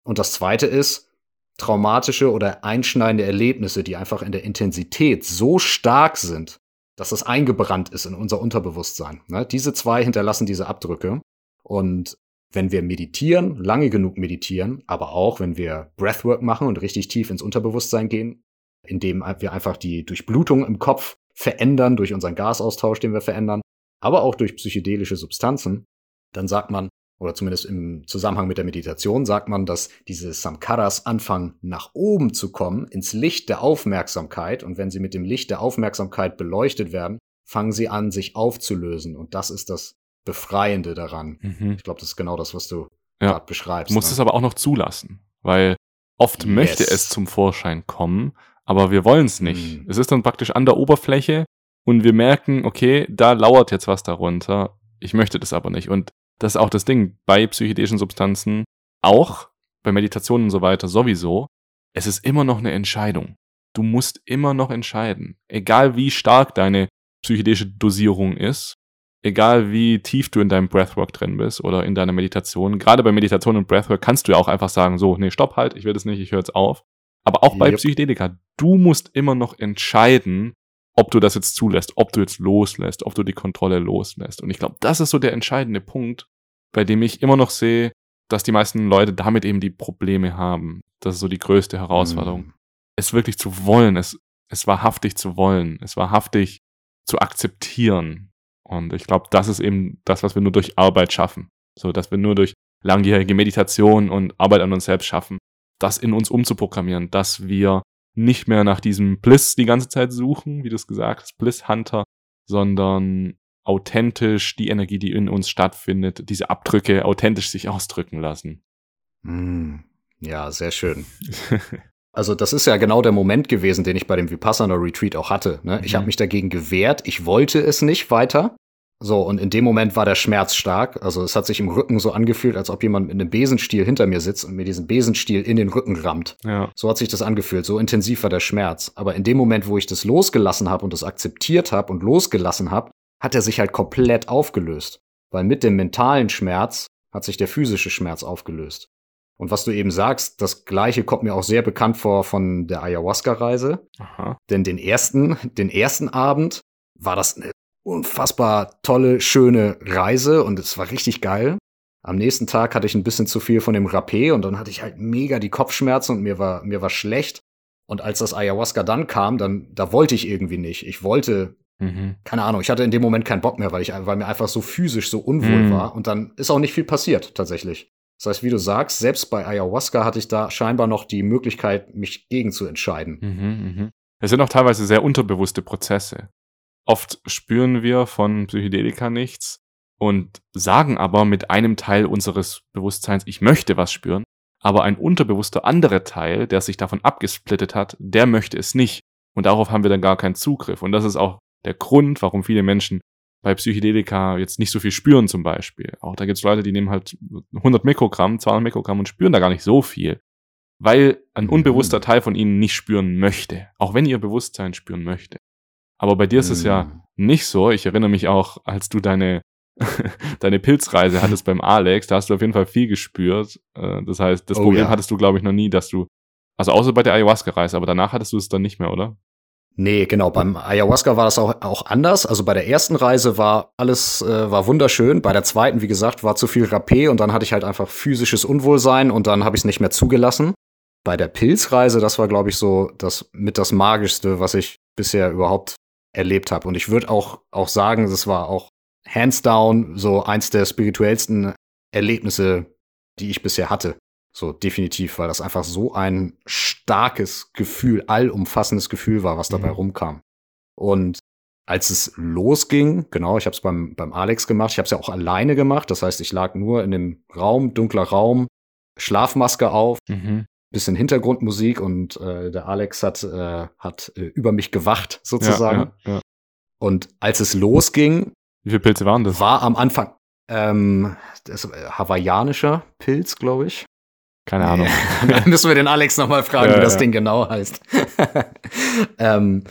[SPEAKER 1] Und das zweite ist, traumatische oder einschneidende Erlebnisse, die einfach in der Intensität so stark sind, dass das eingebrannt ist in unser Unterbewusstsein. Ne? Diese zwei hinterlassen diese Abdrücke. Und wenn wir meditieren, lange genug meditieren, aber auch wenn wir Breathwork machen und richtig tief ins Unterbewusstsein gehen, indem wir einfach die Durchblutung im Kopf verändern durch unseren Gasaustausch, den wir verändern, aber auch durch psychedelische Substanzen, dann sagt man, oder zumindest im Zusammenhang mit der Meditation sagt man, dass diese Samkaras anfangen nach oben zu kommen, ins Licht der Aufmerksamkeit. Und wenn sie mit dem Licht der Aufmerksamkeit beleuchtet werden, fangen sie an, sich aufzulösen. Und das ist das Befreiende daran. Mhm. Ich glaube, das ist genau das, was du ja. gerade beschreibst.
[SPEAKER 2] Du musst ne? es aber auch noch zulassen, weil oft yes. möchte es zum Vorschein kommen, aber wir wollen es nicht. Mhm. Es ist dann praktisch an der Oberfläche und wir merken, okay, da lauert jetzt was darunter. Ich möchte das aber nicht. Und das ist auch das Ding bei psychedelischen Substanzen, auch bei Meditationen und so weiter sowieso. Es ist immer noch eine Entscheidung. Du musst immer noch entscheiden. Egal wie stark deine psychedelische Dosierung ist, egal wie tief du in deinem Breathwork drin bist oder in deiner Meditation. Gerade bei Meditation und Breathwork kannst du ja auch einfach sagen, so, nee, stopp halt, ich will das nicht, ich höre jetzt auf. Aber auch yep. bei Psychedelika, du musst immer noch entscheiden, ob du das jetzt zulässt, ob du jetzt loslässt, ob du die Kontrolle loslässt. Und ich glaube, das ist so der entscheidende Punkt, bei dem ich immer noch sehe, dass die meisten Leute damit eben die Probleme haben. Das ist so die größte Herausforderung. Mhm. Es wirklich zu wollen, es, es wahrhaftig zu wollen, es wahrhaftig zu akzeptieren. Und ich glaube, das ist eben das, was wir nur durch Arbeit schaffen. So, dass wir nur durch langjährige Meditation und Arbeit an uns selbst schaffen, das in uns umzuprogrammieren, dass wir nicht mehr nach diesem Bliss die ganze Zeit suchen, wie du es gesagt hast, Bliss Hunter, sondern authentisch die Energie, die in uns stattfindet, diese Abdrücke authentisch sich ausdrücken lassen.
[SPEAKER 1] Mm, ja, sehr schön. Also das ist ja genau der Moment gewesen, den ich bei dem Vipassana Retreat auch hatte. Ne? Ich mhm. habe mich dagegen gewehrt, ich wollte es nicht weiter. So, und in dem Moment war der Schmerz stark. Also es hat sich im Rücken so angefühlt, als ob jemand mit einem Besenstiel hinter mir sitzt und mir diesen Besenstiel in den Rücken rammt. Ja. So hat sich das angefühlt, so intensiv war der Schmerz. Aber in dem Moment, wo ich das losgelassen habe und das akzeptiert habe und losgelassen habe, hat er sich halt komplett aufgelöst. Weil mit dem mentalen Schmerz hat sich der physische Schmerz aufgelöst. Und was du eben sagst, das gleiche kommt mir auch sehr bekannt vor von der Ayahuasca-Reise. Denn den ersten, den ersten Abend war das eine unfassbar tolle, schöne Reise und es war richtig geil. Am nächsten Tag hatte ich ein bisschen zu viel von dem Rapé und dann hatte ich halt mega die Kopfschmerzen und mir war, mir war schlecht. Und als das Ayahuasca dann kam, dann, da wollte ich irgendwie nicht. Ich wollte Mhm. Keine Ahnung, ich hatte in dem Moment keinen Bock mehr, weil, ich, weil mir einfach so physisch so unwohl mhm. war. Und dann ist auch nicht viel passiert, tatsächlich. Das heißt, wie du sagst, selbst bei Ayahuasca hatte ich da scheinbar noch die Möglichkeit, mich gegen zu entscheiden.
[SPEAKER 2] Mhm, mh. Es sind auch teilweise sehr unterbewusste Prozesse. Oft spüren wir von Psychedelika nichts und sagen aber mit einem Teil unseres Bewusstseins, ich möchte was spüren, aber ein unterbewusster anderer Teil, der sich davon abgesplittet hat, der möchte es nicht. Und darauf haben wir dann gar keinen Zugriff. Und das ist auch der Grund, warum viele Menschen bei Psychedelika jetzt nicht so viel spüren zum Beispiel. Auch da gibt es Leute, die nehmen halt 100 Mikrogramm, 200 Mikrogramm und spüren da gar nicht so viel, weil ein mhm. unbewusster Teil von ihnen nicht spüren möchte, auch wenn ihr Bewusstsein spüren möchte. Aber bei dir ist es ja mhm. nicht so. Ich erinnere mich auch, als du deine deine Pilzreise hattest beim Alex, da hast du auf jeden Fall viel gespürt. Äh, das heißt, das oh, Problem ja. hattest du, glaube ich, noch nie, dass du, also außer bei der Ayahuasca-Reise, aber danach hattest du es dann nicht mehr, oder?
[SPEAKER 1] Nee, genau. Beim Ayahuasca war das auch, auch anders. Also bei der ersten Reise war alles äh, war wunderschön. Bei der zweiten, wie gesagt, war zu viel Rapé und dann hatte ich halt einfach physisches Unwohlsein und dann habe ich es nicht mehr zugelassen. Bei der Pilzreise, das war, glaube ich, so das mit das Magischste, was ich bisher überhaupt erlebt habe. Und ich würde auch, auch sagen, das war auch hands down so eins der spirituellsten Erlebnisse, die ich bisher hatte. So definitiv, weil das einfach so ein starkes Gefühl, allumfassendes Gefühl war, was dabei mhm. rumkam. Und als es losging, genau, ich habe es beim, beim Alex gemacht, ich habe es ja auch alleine gemacht, das heißt, ich lag nur in dem Raum, dunkler Raum, Schlafmaske auf, mhm. bisschen Hintergrundmusik und äh, der Alex hat, äh, hat äh, über mich gewacht, sozusagen. Ja, ja, ja. Und als es losging,
[SPEAKER 2] wie viele Pilze waren das?
[SPEAKER 1] War am Anfang ähm, das, äh, hawaiianischer Pilz, glaube ich.
[SPEAKER 2] Keine Ahnung.
[SPEAKER 1] Dann müssen wir den Alex nochmal fragen, ja, wie das ja. Ding genau heißt. ähm,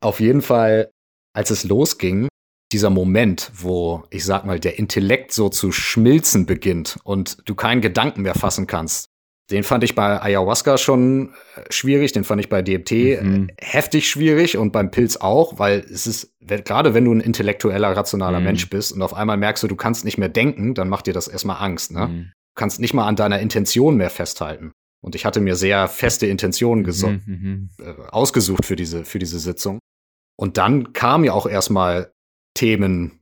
[SPEAKER 1] auf jeden Fall, als es losging, dieser Moment, wo ich sag mal, der Intellekt so zu schmilzen beginnt und du keinen Gedanken mehr fassen kannst. Den fand ich bei Ayahuasca schon äh, schwierig, den fand ich bei DMT mhm. Äh, heftig schwierig und beim Pilz auch, weil es ist, gerade wenn du ein intellektueller, rationaler mhm. Mensch bist und auf einmal merkst du, du kannst nicht mehr denken, dann macht dir das erstmal Angst. Ne? Mhm. Du kannst nicht mal an deiner Intention mehr festhalten. Und ich hatte mir sehr feste Intentionen mhm, mhm. äh, ausgesucht für diese, für diese Sitzung. Und dann kamen ja auch erstmal Themen,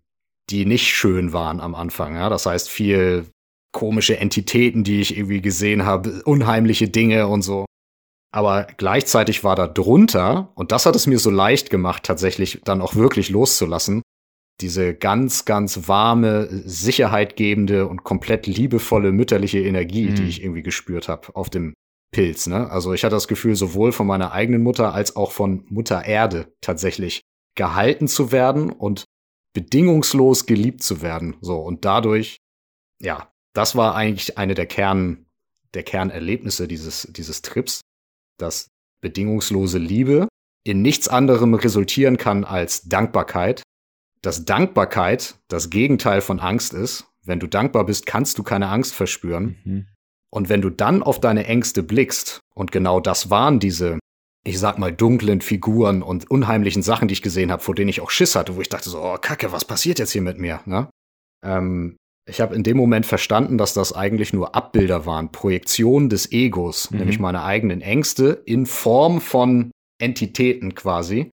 [SPEAKER 1] die nicht schön waren am Anfang. Ja? Das heißt, viel komische Entitäten, die ich irgendwie gesehen habe, unheimliche Dinge und so. Aber gleichzeitig war da drunter, und das hat es mir so leicht gemacht, tatsächlich dann auch wirklich loszulassen, diese ganz, ganz warme, sicherheitgebende und komplett liebevolle mütterliche Energie, mhm. die ich irgendwie gespürt habe auf dem Pilz. Ne? Also ich hatte das Gefühl, sowohl von meiner eigenen Mutter als auch von Mutter Erde tatsächlich gehalten zu werden und bedingungslos geliebt zu werden. So und dadurch, ja, das war eigentlich eine der Kern, der Kernerlebnisse dieses, dieses Trips, dass bedingungslose Liebe in nichts anderem resultieren kann als Dankbarkeit. Dass Dankbarkeit das Gegenteil von Angst ist. Wenn du dankbar bist, kannst du keine Angst verspüren. Mhm. Und wenn du dann auf deine Ängste blickst, und genau das waren diese, ich sag mal, dunklen Figuren und unheimlichen Sachen, die ich gesehen habe, vor denen ich auch Schiss hatte, wo ich dachte so, oh Kacke, was passiert jetzt hier mit mir? Ne? Ähm, ich habe in dem Moment verstanden, dass das eigentlich nur Abbilder waren, Projektionen des Egos, mhm. nämlich meine eigenen Ängste in Form von Entitäten quasi.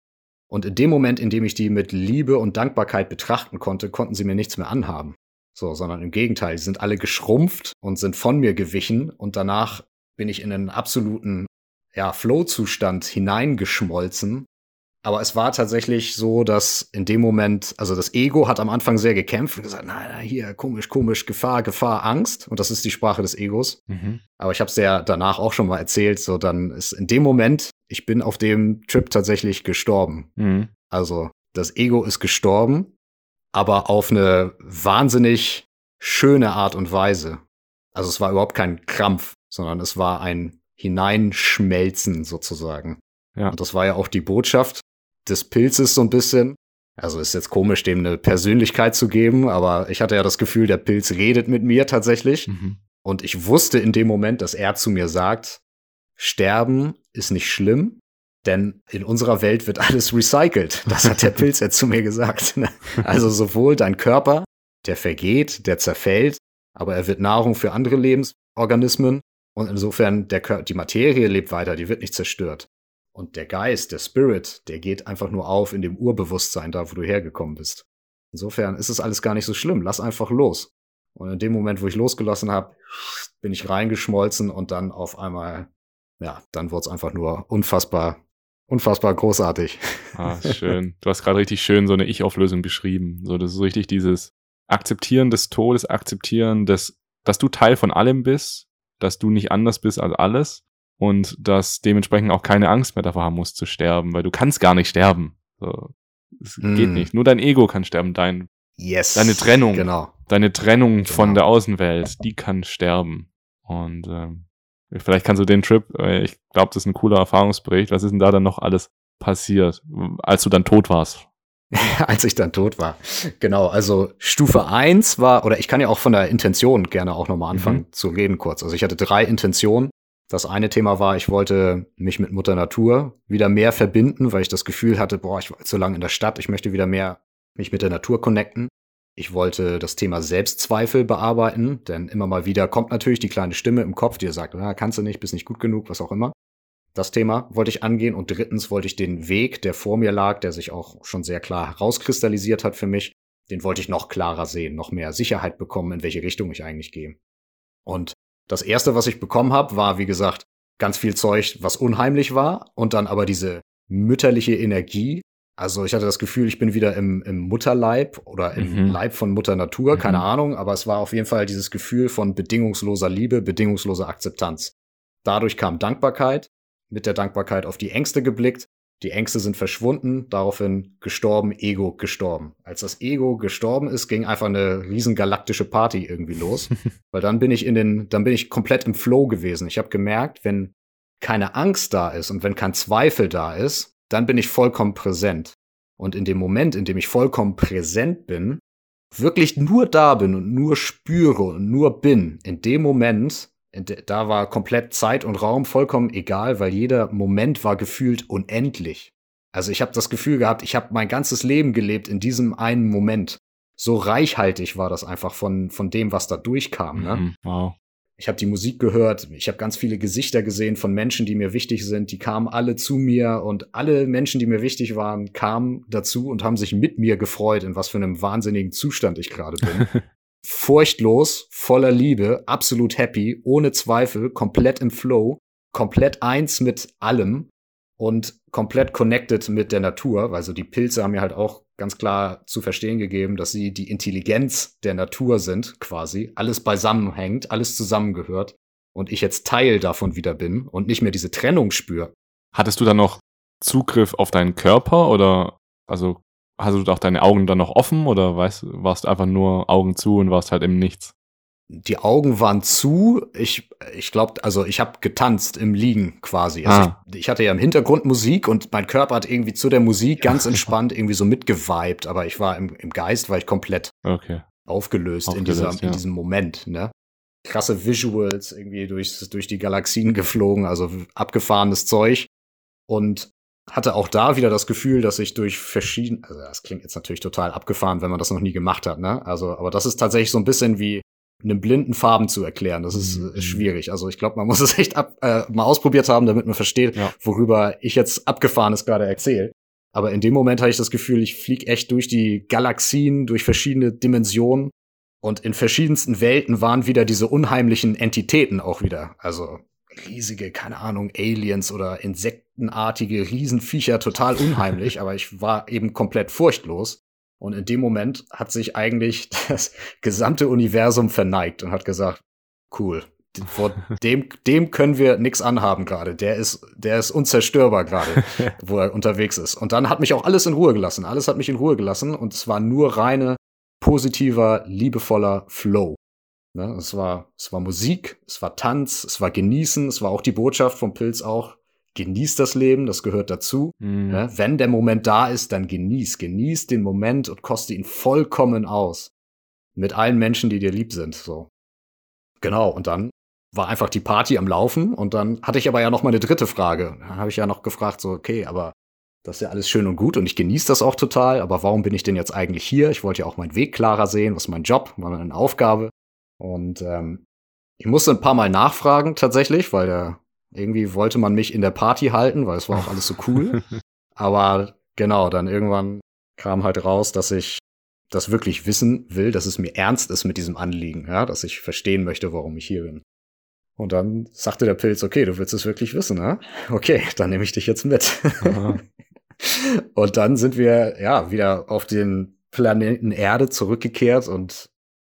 [SPEAKER 1] Und in dem Moment, in dem ich die mit Liebe und Dankbarkeit betrachten konnte, konnten sie mir nichts mehr anhaben. So, sondern im Gegenteil, die sind alle geschrumpft und sind von mir gewichen und danach bin ich in einen absoluten ja, Flow-Zustand hineingeschmolzen aber es war tatsächlich so, dass in dem Moment, also das Ego hat am Anfang sehr gekämpft und gesagt, nein, nein, hier, komisch, komisch, Gefahr, Gefahr, Angst. Und das ist die Sprache des Egos. Mhm. Aber ich habe es ja danach auch schon mal erzählt, so dann ist in dem Moment, ich bin auf dem Trip tatsächlich gestorben. Mhm. Also das Ego ist gestorben, aber auf eine wahnsinnig schöne Art und Weise. Also es war überhaupt kein Krampf, sondern es war ein Hineinschmelzen sozusagen. Ja. Und das war ja auch die Botschaft, des Pilzes so ein bisschen. Also ist jetzt komisch, dem eine Persönlichkeit zu geben, aber ich hatte ja das Gefühl, der Pilz redet mit mir tatsächlich. Mhm. Und ich wusste in dem Moment, dass er zu mir sagt, Sterben ist nicht schlimm, denn in unserer Welt wird alles recycelt. Das hat der Pilz jetzt zu mir gesagt. Also sowohl dein Körper, der vergeht, der zerfällt, aber er wird Nahrung für andere Lebensorganismen. Und insofern, der, die Materie lebt weiter, die wird nicht zerstört. Und der Geist, der Spirit, der geht einfach nur auf in dem Urbewusstsein da, wo du hergekommen bist. Insofern ist es alles gar nicht so schlimm. Lass einfach los. Und in dem Moment, wo ich losgelassen habe, bin ich reingeschmolzen und dann auf einmal, ja, dann wurde es einfach nur unfassbar, unfassbar großartig.
[SPEAKER 2] Ah, schön. Du hast gerade richtig schön so eine Ich-Auflösung beschrieben. So, das ist richtig dieses Akzeptieren des Todes, Akzeptieren des, dass du Teil von allem bist, dass du nicht anders bist als alles und dass dementsprechend auch keine Angst mehr davor haben musst zu sterben, weil du kannst gar nicht sterben. So, es mm. geht nicht. Nur dein Ego kann sterben, dein yes. deine Trennung, genau. deine Trennung genau. von der Außenwelt, die kann sterben. Und ähm, vielleicht kannst du den Trip, äh, ich glaube, das ist ein cooler Erfahrungsbericht. Was ist denn da dann noch alles passiert, als du dann tot warst?
[SPEAKER 1] als ich dann tot war. Genau, also Stufe eins war, oder ich kann ja auch von der Intention gerne auch nochmal anfangen mhm. zu reden kurz. Also ich hatte drei Intentionen. Das eine Thema war, ich wollte mich mit Mutter Natur wieder mehr verbinden, weil ich das Gefühl hatte, boah, ich war zu lange in der Stadt, ich möchte wieder mehr mich mit der Natur connecten. Ich wollte das Thema Selbstzweifel bearbeiten, denn immer mal wieder kommt natürlich die kleine Stimme im Kopf, die sagt, ah, kannst du nicht, bist nicht gut genug, was auch immer. Das Thema wollte ich angehen und drittens wollte ich den Weg, der vor mir lag, der sich auch schon sehr klar herauskristallisiert hat für mich, den wollte ich noch klarer sehen, noch mehr Sicherheit bekommen, in welche Richtung ich eigentlich gehe. Und das erste, was ich bekommen habe, war, wie gesagt, ganz viel Zeug, was unheimlich war. Und dann aber diese mütterliche Energie. Also ich hatte das Gefühl, ich bin wieder im, im Mutterleib oder im mhm. Leib von Mutter Natur, mhm. keine Ahnung, aber es war auf jeden Fall dieses Gefühl von bedingungsloser Liebe, bedingungsloser Akzeptanz. Dadurch kam Dankbarkeit, mit der Dankbarkeit auf die Ängste geblickt die Ängste sind verschwunden, daraufhin gestorben, Ego gestorben. Als das Ego gestorben ist, ging einfach eine riesen galaktische Party irgendwie los. Weil dann bin ich in den, dann bin ich komplett im Flow gewesen. Ich habe gemerkt, wenn keine Angst da ist und wenn kein Zweifel da ist, dann bin ich vollkommen präsent. Und in dem Moment, in dem ich vollkommen präsent bin, wirklich nur da bin und nur spüre und nur bin, in dem Moment Da war komplett Zeit und Raum vollkommen egal, weil jeder Moment war gefühlt unendlich. Also ich habe das Gefühl gehabt, ich habe mein ganzes Leben gelebt in diesem einen Moment. So reichhaltig war das einfach von, von dem, was da durchkam. Ne?
[SPEAKER 2] Mhm, wow.
[SPEAKER 1] Ich habe die Musik gehört, ich habe ganz viele Gesichter gesehen von Menschen, die mir wichtig sind. Die kamen alle zu mir und alle Menschen, die mir wichtig waren, kamen dazu und haben sich mit mir gefreut, in was für einem wahnsinnigen Zustand ich gerade bin. Furchtlos, voller Liebe, absolut happy, ohne Zweifel, komplett im Flow, komplett eins mit allem und komplett connected mit der Natur. Also die Pilze haben mir halt auch ganz klar zu verstehen gegeben, dass sie die Intelligenz der Natur sind, quasi. Alles beisammenhängt, alles zusammengehört. Und ich jetzt Teil davon wieder bin und nicht mehr diese Trennung spüre.
[SPEAKER 2] Hattest du dann noch Zugriff auf deinen Körper oder also hast du auch deine Augen dann noch offen oder weißt, warst du einfach nur Augen zu und warst halt im Nichts?
[SPEAKER 1] Die Augen waren zu. Ich, ich glaube, also ich habe getanzt im Liegen quasi. Also ah. ich, ich, hatte ja im Hintergrund Musik und mein Körper hat irgendwie zu der Musik ganz entspannt irgendwie so mitgeweibt, aber ich war im, im Geist, war ich komplett
[SPEAKER 2] okay.
[SPEAKER 1] aufgelöst, aufgelöst in, dieser, ja. in diesem Moment. Ne? Krasse Visuals irgendwie durch, durch die Galaxien geflogen, also abgefahrenes Zeug. Und hatte auch da wieder das Gefühl, dass ich durch verschiedene, also das klingt jetzt natürlich total abgefahren, wenn man das noch nie gemacht hat, ne? Also, aber das ist tatsächlich so ein bisschen wie einem blinden Farben zu erklären. Das ist, mhm. schwierig. Also ich glaube, man muss es echt ab, äh, mal ausprobiert haben, damit man versteht, ja. worüber ich jetzt abgefahrenes gerade erzähle. Aber in dem Moment hatte ich das Gefühl, ich fliege echt durch die Galaxien, durch verschiedene Dimensionen. Und in verschiedensten Welten waren wieder diese unheimlichen Entitäten auch wieder. Also riesige, keine Ahnung, Aliens oder insektenartige Riesenviecher, total unheimlich. aber ich war eben komplett furchtlos. Und in dem Moment hat sich eigentlich das gesamte Universum verneigt und hat gesagt, cool, vor dem, dem können wir nichts anhaben gerade. Der ist, der ist unzerstörbar gerade, wo er unterwegs ist. Und dann hat mich auch alles in Ruhe gelassen. Alles hat mich in Ruhe gelassen und es war nur reine, positiver, liebevoller Flow. Ne? Es war, es war Musik, es war Tanz, es war Genießen, es war auch die Botschaft vom Pilz auch, genieß das Leben, das gehört dazu. Mhm. Ne? Wenn der Moment da ist, dann genieß, genieß den Moment und koste ihn vollkommen aus. Mit allen Menschen, die dir lieb sind, so. Genau, und dann war einfach die Party am Laufen und dann hatte ich aber ja noch mal eine dritte Frage. Dann habe ich ja noch gefragt, so, okay, aber das ist ja alles schön und gut und ich genieße das auch total, aber warum bin ich denn jetzt eigentlich hier? Ich wollte ja auch meinen Weg klarer sehen, was ist mein Job, meine Aufgabe. Und ähm, ich musste ein paar Mal nachfragen tatsächlich, weil der irgendwie wollte man mich in der Party halten, weil es war auch alles so cool. Aber genau, dann irgendwann kam halt raus, dass ich das wirklich wissen will, dass es mir ernst ist mit diesem Anliegen, ja, dass ich verstehen möchte, warum ich hier bin. Und dann sagte der Pilz, okay, du willst es wirklich wissen, ne? Okay, dann nehme ich dich jetzt mit. und dann sind wir ja wieder auf den Planeten Erde zurückgekehrt und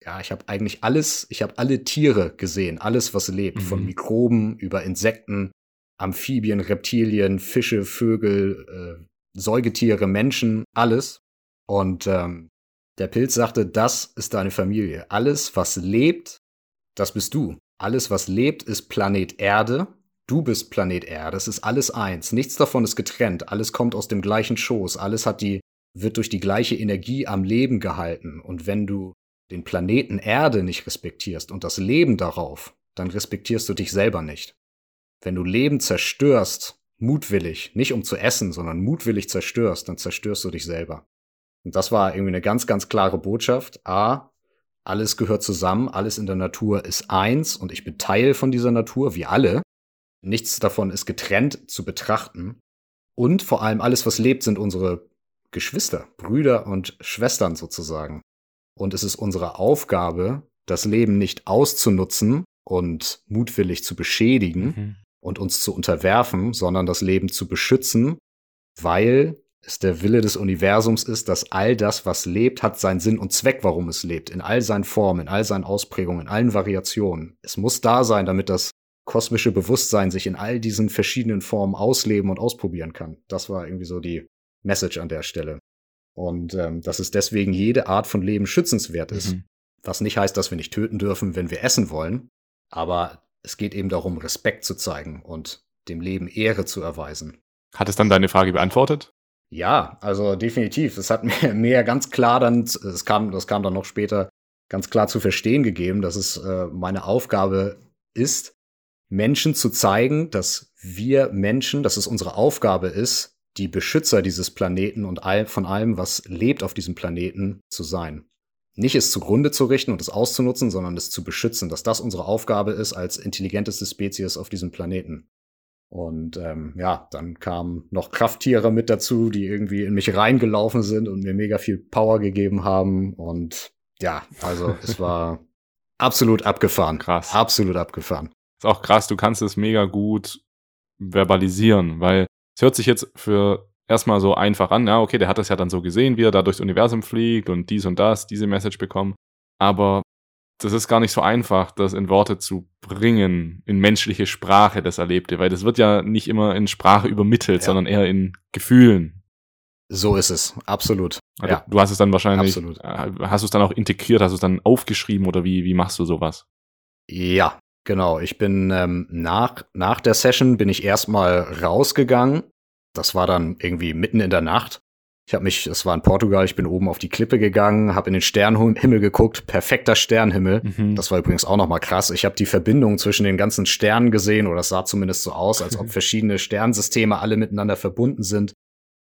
[SPEAKER 1] ja, ich habe eigentlich alles, ich habe alle Tiere gesehen, alles, was lebt, mhm. von Mikroben über Insekten, Amphibien, Reptilien, Fische, Vögel, äh, Säugetiere, Menschen, alles. Und ähm, der Pilz sagte, das ist deine Familie. Alles, was lebt, das bist du. Alles, was lebt, ist Planet Erde. Du bist Planet Erde. Es ist alles eins. Nichts davon ist getrennt. Alles kommt aus dem gleichen Schoß. Alles hat die, wird durch die gleiche Energie am Leben gehalten. Und wenn du den Planeten Erde nicht respektierst und das Leben darauf, dann respektierst du dich selber nicht. Wenn du Leben zerstörst, mutwillig, nicht um zu essen, sondern mutwillig zerstörst, dann zerstörst du dich selber. Und das war irgendwie eine ganz, ganz klare Botschaft. A, alles gehört zusammen, alles in der Natur ist eins und ich bin Teil von dieser Natur, wie alle. Nichts davon ist getrennt zu betrachten. Und vor allem alles, was lebt, sind unsere Geschwister, Brüder und Schwestern sozusagen. Und es ist unsere Aufgabe, das Leben nicht auszunutzen und mutwillig zu beschädigen mhm. und uns zu unterwerfen, sondern das Leben zu beschützen, weil es der Wille des Universums ist, dass all das, was lebt, hat seinen Sinn und Zweck, warum es lebt, in all seinen Formen, in all seinen Ausprägungen, in allen Variationen. Es muss da sein, damit das kosmische Bewusstsein sich in all diesen verschiedenen Formen ausleben und ausprobieren kann. Das war irgendwie so die Message an der Stelle. Und ähm, dass es deswegen jede Art von Leben schützenswert ist. Mhm. Was nicht heißt, dass wir nicht töten dürfen, wenn wir essen wollen. Aber es geht eben darum, Respekt zu zeigen und dem Leben Ehre zu erweisen.
[SPEAKER 2] Hat es dann deine Frage beantwortet?
[SPEAKER 1] Ja, also definitiv. Es hat mir, mir ganz klar dann, es kam, das kam dann noch später, ganz klar zu verstehen gegeben, dass es äh, meine Aufgabe ist, Menschen zu zeigen, dass wir Menschen, dass es unsere Aufgabe ist, die Beschützer dieses Planeten und all, von allem, was lebt auf diesem Planeten, zu sein. Nicht es zugrunde zu richten und es auszunutzen, sondern es zu beschützen, dass das unsere Aufgabe ist als intelligenteste Spezies auf diesem Planeten. Und ähm, ja, dann kamen noch Krafttiere mit dazu, die irgendwie in mich reingelaufen sind und mir mega viel Power gegeben haben. Und ja, also es war absolut abgefahren.
[SPEAKER 2] Krass.
[SPEAKER 1] Absolut abgefahren.
[SPEAKER 2] Ist auch krass, du kannst es mega gut verbalisieren, weil es hört sich jetzt für erstmal so einfach an, ja, okay, der hat das ja dann so gesehen, wie er da durchs Universum fliegt und dies und das, diese Message bekommen. Aber das ist gar nicht so einfach, das in Worte zu bringen, in menschliche Sprache, das Erlebte, weil das wird ja nicht immer in Sprache übermittelt, ja. sondern eher in Gefühlen.
[SPEAKER 1] So ist es, absolut.
[SPEAKER 2] Also ja. Du hast es dann wahrscheinlich, absolut. Äh, hast du es dann auch integriert, hast du es dann aufgeschrieben oder wie, wie machst du sowas?
[SPEAKER 1] Ja, genau. Ich bin ähm, nach, nach der Session bin ich erstmal rausgegangen. Das war dann irgendwie mitten in der Nacht ich habe mich, es war in Portugal, ich bin oben auf die Klippe gegangen, habe in den Sternenhimmel geguckt, perfekter Sternenhimmel. Mhm. Das war übrigens auch noch mal krass. Ich habe die Verbindung zwischen den ganzen Sternen gesehen, oder es sah zumindest so aus, als ob verschiedene Sternsysteme alle miteinander verbunden sind.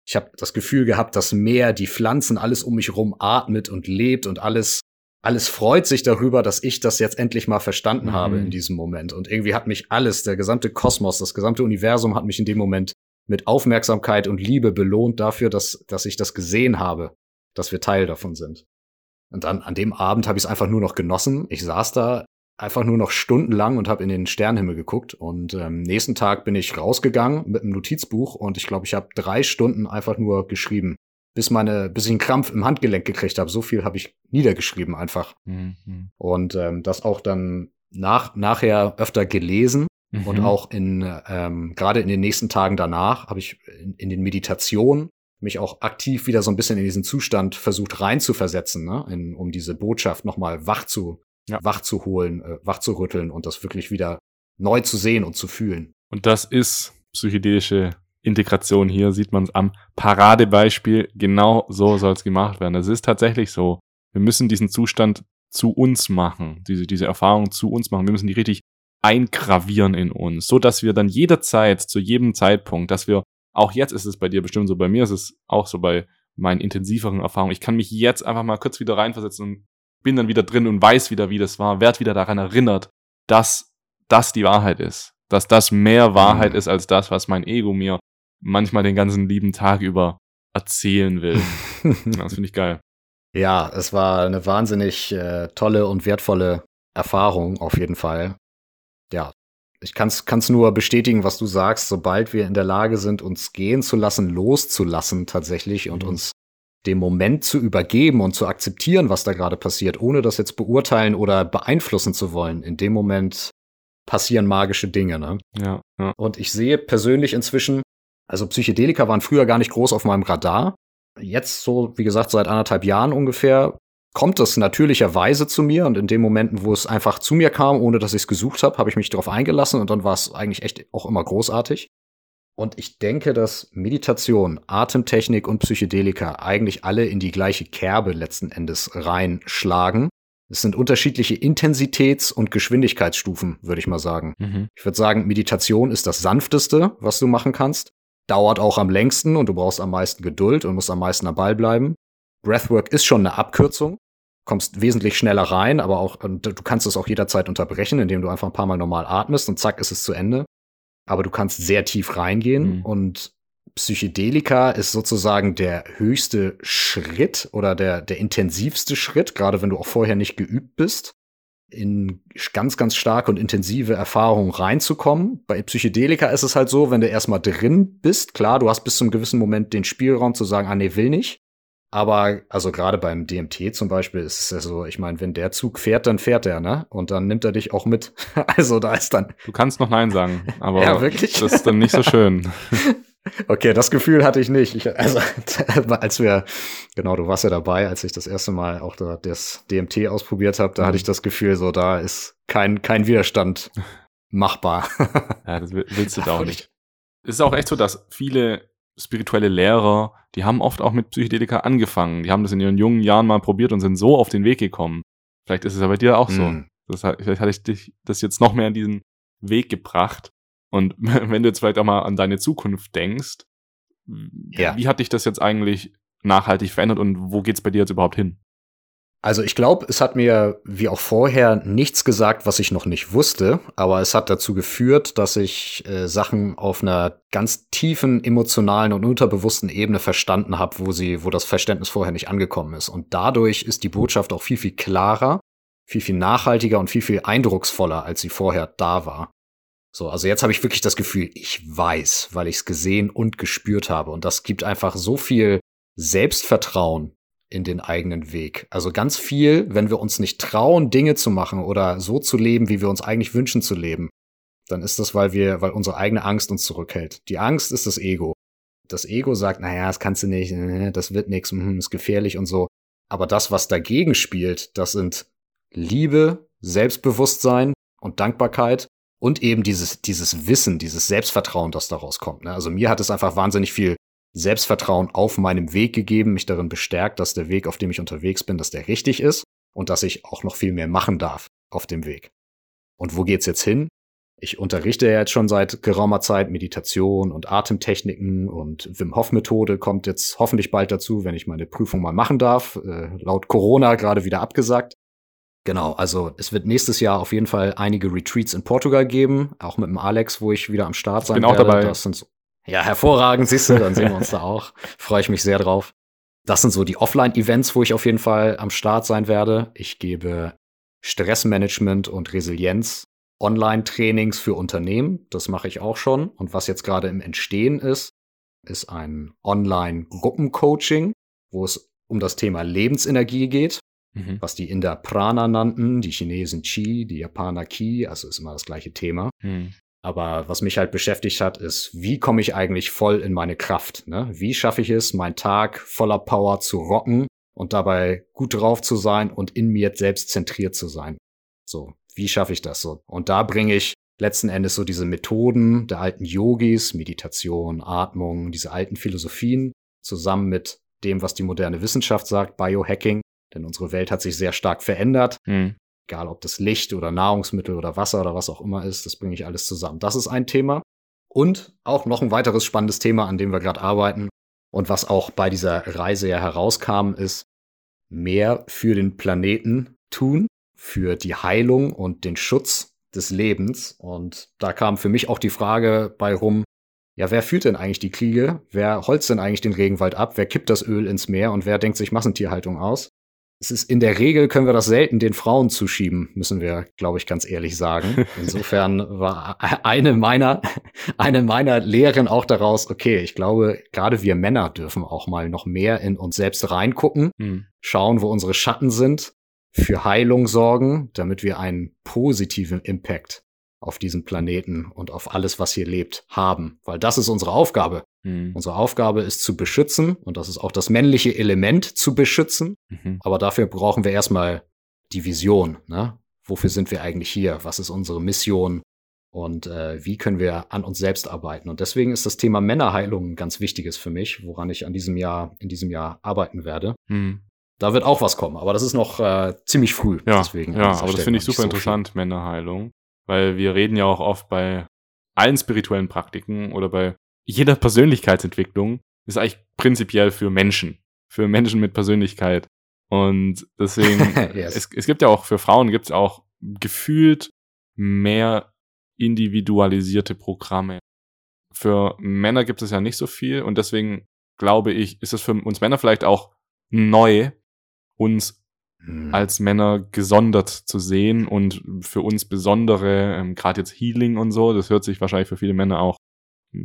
[SPEAKER 1] Ich habe das Gefühl gehabt, das Meer, die Pflanzen, alles um mich rum atmet und lebt und alles alles freut sich darüber, dass ich das jetzt endlich mal verstanden mhm. habe in diesem Moment. Und irgendwie hat mich alles, der gesamte Kosmos, das gesamte Universum hat mich in dem Moment mit Aufmerksamkeit und Liebe belohnt dafür, dass, dass ich das gesehen habe, dass wir Teil davon sind. Und dann an dem Abend habe ich es einfach nur noch genossen. Ich saß da einfach nur noch stundenlang und habe in den Sternenhimmel geguckt. Und ähm, nächsten Tag bin ich rausgegangen mit einem Notizbuch und ich glaube, ich habe drei Stunden einfach nur geschrieben, bis meine, bis ich einen Krampf im Handgelenk gekriegt habe. So viel habe ich niedergeschrieben einfach. Mhm. Und ähm, das auch dann nach, nachher öfter gelesen Mhm. Und auch in, ähm, gerade in den nächsten Tagen danach habe ich in, in, den Meditationen mich auch aktiv wieder so ein bisschen in diesen Zustand versucht reinzuversetzen, ne? in, um diese Botschaft nochmal wach zu, ja. wach zu holen, äh, wach zu rütteln und das wirklich wieder neu zu sehen und zu fühlen.
[SPEAKER 2] Und das ist psychedelische Integration. Hier sieht man es am Paradebeispiel. Genau so soll es gemacht werden. Es ist tatsächlich so. Wir müssen diesen Zustand zu uns machen, diese, diese Erfahrung zu uns machen. Wir müssen die richtig eingravieren in uns, so dass wir dann jederzeit, zu jedem Zeitpunkt, dass wir, auch jetzt ist es bei dir bestimmt so, bei mir ist es auch so bei meinen intensiveren Erfahrungen, ich kann mich jetzt einfach mal kurz wieder reinversetzen und bin dann wieder drin und weiß wieder, wie das war, werd wieder daran erinnert, dass das die Wahrheit ist, dass das mehr Wahrheit mhm. ist als das, was mein Ego mir manchmal den ganzen lieben Tag über erzählen will. das finde ich geil.
[SPEAKER 1] Ja, es war eine wahnsinnig äh, tolle und wertvolle Erfahrung auf jeden Fall ja, ich kann es nur bestätigen, was du sagst, sobald wir in der Lage sind, uns gehen zu lassen, loszulassen tatsächlich und mhm. uns dem Moment zu übergeben und zu akzeptieren, was da gerade passiert, ohne das jetzt beurteilen oder beeinflussen zu wollen. In dem Moment passieren magische Dinge. Ne?
[SPEAKER 2] Ja, ja.
[SPEAKER 1] Und ich sehe persönlich inzwischen, also Psychedelika waren früher gar nicht groß auf meinem Radar. Jetzt so, wie gesagt, seit anderthalb Jahren ungefähr kommt es natürlicherweise zu mir und in den Momenten, wo es einfach zu mir kam, ohne dass ich es gesucht habe, habe ich mich darauf eingelassen und dann war es eigentlich echt auch immer großartig. Und ich denke, dass Meditation, Atemtechnik und Psychedelika eigentlich alle in die gleiche Kerbe letzten Endes reinschlagen. Es sind unterschiedliche Intensitäts- und Geschwindigkeitsstufen, würde ich mal sagen. Mhm. Ich würde sagen, Meditation ist das sanfteste, was du machen kannst. Dauert auch am längsten und du brauchst am meisten Geduld und musst am meisten am Ball bleiben. Breathwork ist schon eine Abkürzung, kommst wesentlich schneller rein, aber auch du kannst es auch jederzeit unterbrechen, indem du einfach ein paar Mal normal atmest und zack ist es zu Ende. Aber du kannst sehr tief reingehen mhm. und Psychedelika ist sozusagen der höchste Schritt oder der, der intensivste Schritt, gerade wenn du auch vorher nicht geübt bist, in ganz, ganz starke und intensive Erfahrungen reinzukommen. Bei Psychedelika ist es halt so, wenn du erstmal drin bist, klar, du hast bis zum gewissen Moment den Spielraum zu sagen, ah nee, will nicht. Aber also gerade beim DMT zum Beispiel ist es ja so, ich meine, wenn der Zug fährt, dann fährt er, ne? Und dann nimmt er dich auch mit. also da ist dann.
[SPEAKER 2] Du kannst noch Nein sagen, aber ja, wirklich? das ist dann nicht so schön.
[SPEAKER 1] okay, das Gefühl hatte ich nicht. Ich, also als wir, genau, du warst ja dabei, als ich das erste Mal auch da, das DMT ausprobiert habe, da mhm. hatte ich das Gefühl, so da ist kein, kein Widerstand machbar.
[SPEAKER 2] ja, das willst du da auch nicht. Es ist auch echt so, dass viele spirituelle Lehrer, die haben oft auch mit Psychedelika angefangen. Die haben das in ihren jungen Jahren mal probiert und sind so auf den Weg gekommen. Vielleicht ist es ja bei dir auch so. Mm. Das, vielleicht hatte ich dich das jetzt noch mehr in diesen Weg gebracht. Und wenn du jetzt vielleicht auch mal an deine Zukunft denkst, ja. wie hat dich das jetzt eigentlich nachhaltig verändert und wo geht's bei dir jetzt überhaupt hin?
[SPEAKER 1] Also ich glaube, es hat mir wie auch vorher nichts gesagt, was ich noch nicht wusste, aber es hat dazu geführt, dass ich äh, Sachen auf einer ganz tiefen emotionalen und unterbewussten Ebene verstanden habe, wo sie, wo das Verständnis vorher nicht angekommen ist. Und dadurch ist die Botschaft auch viel viel klarer, viel viel nachhaltiger und viel viel eindrucksvoller, als sie vorher da war. So, also jetzt habe ich wirklich das Gefühl, ich weiß, weil ich es gesehen und gespürt habe. Und das gibt einfach so viel Selbstvertrauen in den eigenen Weg. Also ganz viel, wenn wir uns nicht trauen, Dinge zu machen oder so zu leben, wie wir uns eigentlich wünschen zu leben, dann ist das, weil wir, weil unsere eigene Angst uns zurückhält. Die Angst ist das Ego. Das Ego sagt, naja, das kannst du nicht, äh, das wird nichts, mhm, ist gefährlich und so. Aber das, was dagegen spielt, das sind Liebe, Selbstbewusstsein und Dankbarkeit und eben dieses, dieses Wissen, dieses Selbstvertrauen, das daraus kommt. Ne? Also mir hat es einfach wahnsinnig viel Selbstvertrauen auf meinem Weg gegeben, mich darin bestärkt, dass der Weg, auf dem ich unterwegs bin, dass der richtig ist und dass ich auch noch viel mehr machen darf auf dem Weg. Und wo geht's jetzt hin? Ich unterrichte ja jetzt schon seit geraumer Zeit Meditation und Atemtechniken und Wim Hof Methode kommt jetzt hoffentlich bald dazu, wenn ich meine Prüfung mal machen darf. Äh, laut Corona gerade wieder abgesagt. Genau, also es wird nächstes Jahr auf jeden Fall einige Retreats in Portugal geben, auch mit dem Alex, wo ich wieder am Start sein
[SPEAKER 2] ich bin auch Dabei.
[SPEAKER 1] Das sind so ja, hervorragend, siehst du, dann sehen wir uns da auch. Freue ich mich sehr drauf. Das sind so die Offline-Events, wo ich auf jeden Fall am Start sein werde. Ich gebe Stressmanagement und Resilienz Online-Trainings für Unternehmen. Das mache ich auch schon. Und was jetzt gerade im Entstehen ist, ist ein Online-Gruppencoaching, wo es um das Thema Lebensenergie geht, mhm. was die Inder Prana nannten, die Chinesen Qi, die Japaner Ki, also ist immer das gleiche Thema. Mhm. Aber was mich halt beschäftigt hat, ist, wie komme ich eigentlich voll in meine Kraft? Ne? Wie schaffe ich es, meinen Tag voller Power zu rocken und dabei gut drauf zu sein und in mir selbst zentriert zu sein? So, wie schaffe ich das so? Und da bringe ich letzten Endes so diese Methoden der alten Yogis, Meditation, Atmung, diese alten Philosophien zusammen mit dem, was die moderne Wissenschaft sagt, Biohacking. Denn unsere Welt hat sich sehr stark verändert. Mhm egal ob das Licht oder Nahrungsmittel oder Wasser oder was auch immer ist, das bringe ich alles zusammen. Das ist ein Thema. Und auch noch ein weiteres spannendes Thema, an dem wir gerade arbeiten und was auch bei dieser Reise ja herauskam, ist mehr für den Planeten tun, für die Heilung und den Schutz des Lebens. Und da kam für mich auch die Frage bei rum, ja, wer führt denn eigentlich die Kriege? Wer holzt denn eigentlich den Regenwald ab? Wer kippt das Öl ins Meer? Und wer denkt sich Massentierhaltung aus? Es ist in der Regel können wir das selten den Frauen zuschieben, müssen wir, glaube ich, ganz ehrlich sagen. Insofern war eine meiner, eine meiner Lehren auch daraus, okay, ich glaube, gerade wir Männer dürfen auch mal noch mehr in uns selbst reingucken, mhm. schauen, wo unsere Schatten sind, für Heilung sorgen, damit wir einen positiven Impact auf diesem Planeten und auf alles, was hier lebt, haben. Weil das ist unsere Aufgabe. Mhm. Unsere Aufgabe ist zu beschützen und das ist auch das männliche Element zu beschützen. Mhm. Aber dafür brauchen wir erstmal die Vision. Ne? Wofür sind wir eigentlich hier? Was ist unsere Mission? Und äh, wie können wir an uns selbst arbeiten? Und deswegen ist das Thema Männerheilung ein ganz wichtiges für mich, woran ich an diesem Jahr, in diesem Jahr arbeiten werde. Mhm. Da wird auch was kommen, aber das ist noch äh, ziemlich früh.
[SPEAKER 2] Ja, deswegen ja aber das finde ich super so interessant, viel. Männerheilung. Weil wir reden ja auch oft bei allen spirituellen Praktiken oder bei jeder Persönlichkeitsentwicklung ist eigentlich prinzipiell für Menschen, für Menschen mit Persönlichkeit. Und deswegen, yes. es, es gibt ja auch für Frauen gibt es auch gefühlt mehr individualisierte Programme. Für Männer gibt es ja nicht so viel und deswegen glaube ich, ist es für uns Männer vielleicht auch neu, uns hm. als Männer gesondert zu sehen und für uns besondere, ähm, gerade jetzt Healing und so, das hört sich wahrscheinlich für viele Männer auch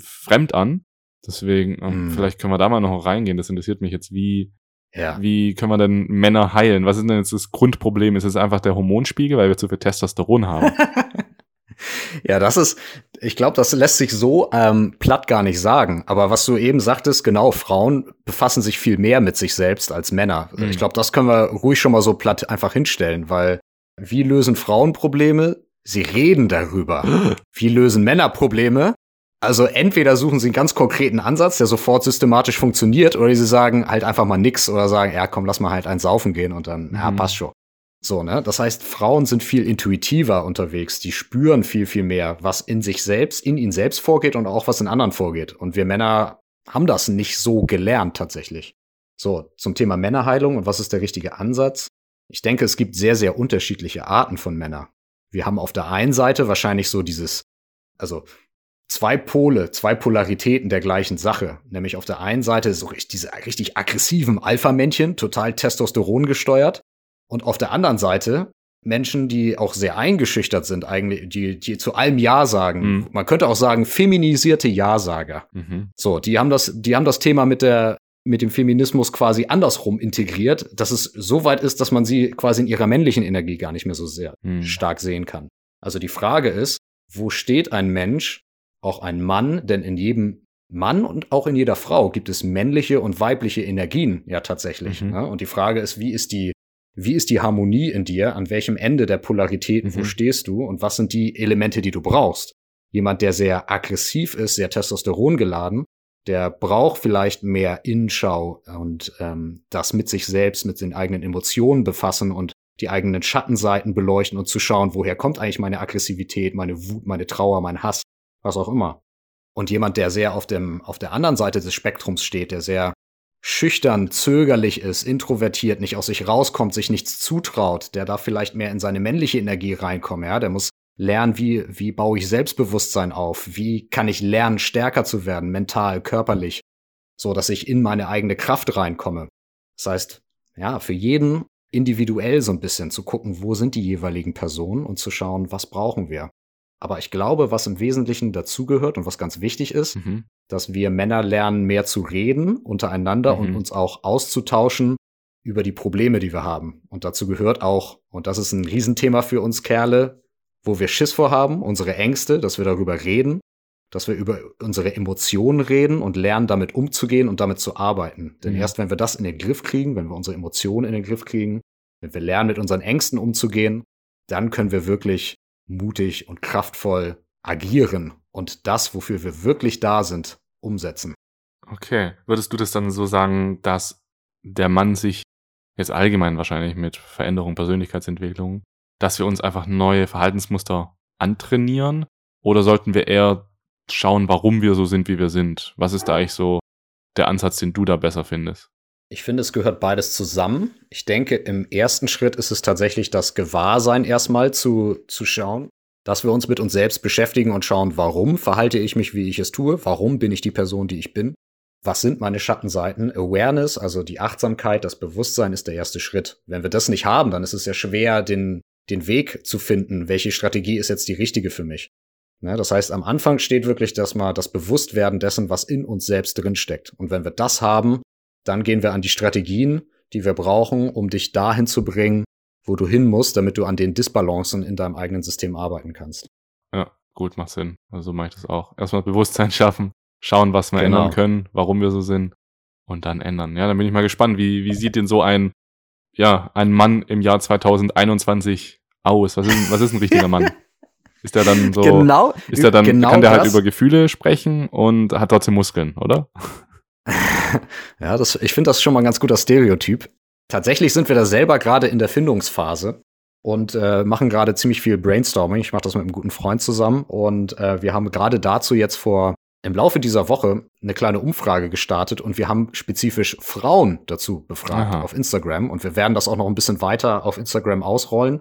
[SPEAKER 2] fremd an. Deswegen, ähm, mm. vielleicht können wir da mal noch reingehen. Das interessiert mich jetzt, wie, ja. wie können wir denn Männer heilen? Was ist denn jetzt das Grundproblem? Ist es einfach der Hormonspiegel, weil wir zu viel Testosteron haben?
[SPEAKER 1] ja, das ist, ich glaube, das lässt sich so ähm, platt gar nicht sagen. Aber was du eben sagtest, genau, Frauen befassen sich viel mehr mit sich selbst als Männer. Mhm. Ich glaube, das können wir ruhig schon mal so platt einfach hinstellen, weil wie lösen Frauen Probleme? Sie reden darüber. Wie lösen Männer Probleme? Also entweder suchen sie einen ganz konkreten Ansatz, der sofort systematisch funktioniert, oder sie sagen halt einfach mal nix oder sagen, ja komm, lass mal halt eins saufen gehen und dann, mhm. ja, passt schon. So, ne? Das heißt, Frauen sind viel intuitiver unterwegs. Die spüren viel, viel mehr, was in sich selbst, in ihnen selbst vorgeht und auch was in anderen vorgeht. Und wir Männer haben das nicht so gelernt tatsächlich. So, zum Thema Männerheilung und was ist der richtige Ansatz? Ich denke, es gibt sehr, sehr unterschiedliche Arten von Männern. Wir haben auf der einen Seite wahrscheinlich so dieses, also zwei Pole, zwei Polaritäten der gleichen Sache. Nämlich auf der einen Seite so richtig, diese richtig aggressiven Alpha-Männchen, total Testosteron gesteuert. Und auf der anderen Seite Menschen, die auch sehr eingeschüchtert sind, eigentlich, die, die zu allem Ja sagen. Mhm. Man könnte auch sagen, feminisierte Ja-Sager. Mhm. So, die haben das, die haben das Thema mit der, mit dem Feminismus quasi andersrum integriert, dass es so weit ist, dass man sie quasi in ihrer männlichen Energie gar nicht mehr so sehr mhm. stark sehen kann. Also die Frage ist, wo steht ein Mensch, auch ein Mann, denn in jedem Mann und auch in jeder Frau gibt es männliche und weibliche Energien ja tatsächlich. Mhm. Ne? Und die Frage ist, wie ist die wie ist die Harmonie in dir? An welchem Ende der Polaritäten, mhm. wo stehst du? Und was sind die Elemente, die du brauchst? Jemand, der sehr aggressiv ist, sehr Testosteron geladen, der braucht vielleicht mehr Innenschau und ähm, das mit sich selbst, mit den eigenen Emotionen befassen und die eigenen Schattenseiten beleuchten und zu schauen, woher kommt eigentlich meine Aggressivität, meine Wut, meine Trauer, mein Hass, was auch immer. Und jemand, der sehr auf dem, auf der anderen Seite des Spektrums steht, der sehr schüchtern, zögerlich ist, introvertiert, nicht aus sich rauskommt, sich nichts zutraut, der darf vielleicht mehr in seine männliche Energie reinkommen, ja, der muss lernen, wie, wie baue ich Selbstbewusstsein auf, wie kann ich lernen, stärker zu werden, mental, körperlich, so dass ich in meine eigene Kraft reinkomme. Das heißt, ja, für jeden individuell so ein bisschen zu gucken, wo sind die jeweiligen Personen und zu schauen, was brauchen wir. Aber ich glaube, was im Wesentlichen dazugehört und was ganz wichtig ist, mhm dass wir Männer lernen, mehr zu reden untereinander mhm. und uns auch auszutauschen über die Probleme, die wir haben. Und dazu gehört auch, und das ist ein Riesenthema für uns Kerle, wo wir Schiss vorhaben, unsere Ängste, dass wir darüber reden, dass wir über unsere Emotionen reden und lernen, damit umzugehen und damit zu arbeiten. Denn mhm. erst wenn wir das in den Griff kriegen, wenn wir unsere Emotionen in den Griff kriegen, wenn wir lernen, mit unseren Ängsten umzugehen, dann können wir wirklich mutig und kraftvoll agieren und das, wofür wir wirklich da sind, umsetzen.
[SPEAKER 2] Okay. Würdest du das dann so sagen, dass der Mann sich jetzt allgemein wahrscheinlich mit Veränderung, Persönlichkeitsentwicklung, dass wir uns einfach neue Verhaltensmuster antrainieren? Oder sollten wir eher schauen, warum wir so sind, wie wir sind? Was ist da eigentlich so der Ansatz, den du da besser findest?
[SPEAKER 1] Ich finde, es gehört beides zusammen. Ich denke, im ersten Schritt ist es tatsächlich das Gewahrsein erstmal zu, zu schauen dass wir uns mit uns selbst beschäftigen und schauen, warum verhalte ich mich, wie ich es tue, warum bin ich die Person, die ich bin, was sind meine Schattenseiten. Awareness, also die Achtsamkeit, das Bewusstsein ist der erste Schritt. Wenn wir das nicht haben, dann ist es ja schwer, den, den Weg zu finden, welche Strategie ist jetzt die richtige für mich. Ne, das heißt, am Anfang steht wirklich dass mal das Bewusstwerden dessen, was in uns selbst drinsteckt. Und wenn wir das haben, dann gehen wir an die Strategien, die wir brauchen, um dich dahin zu bringen, wo du hin musst, damit du an den Disbalancen in deinem eigenen System arbeiten kannst.
[SPEAKER 2] Ja, gut, macht Sinn. Also so mache ich das auch. Erstmal Bewusstsein schaffen, schauen, was wir genau. ändern können, warum wir so sind und dann ändern. Ja, dann bin ich mal gespannt, wie, wie sieht denn so ein, ja, ein Mann im Jahr 2021 aus? Was ist, was ist ein richtiger Mann? Ist der dann so, genau, ist der dann, genau kann der halt über Gefühle sprechen und hat trotzdem Muskeln, oder?
[SPEAKER 1] Ja, das, ich finde das schon mal ein ganz guter Stereotyp. Tatsächlich sind wir da selber gerade in der Findungsphase und äh, machen gerade ziemlich viel Brainstorming. Ich mache das mit einem guten Freund zusammen und äh, wir haben gerade dazu jetzt vor im Laufe dieser Woche eine kleine Umfrage gestartet und wir haben spezifisch Frauen dazu befragt Aha. auf Instagram und wir werden das auch noch ein bisschen weiter auf Instagram ausrollen.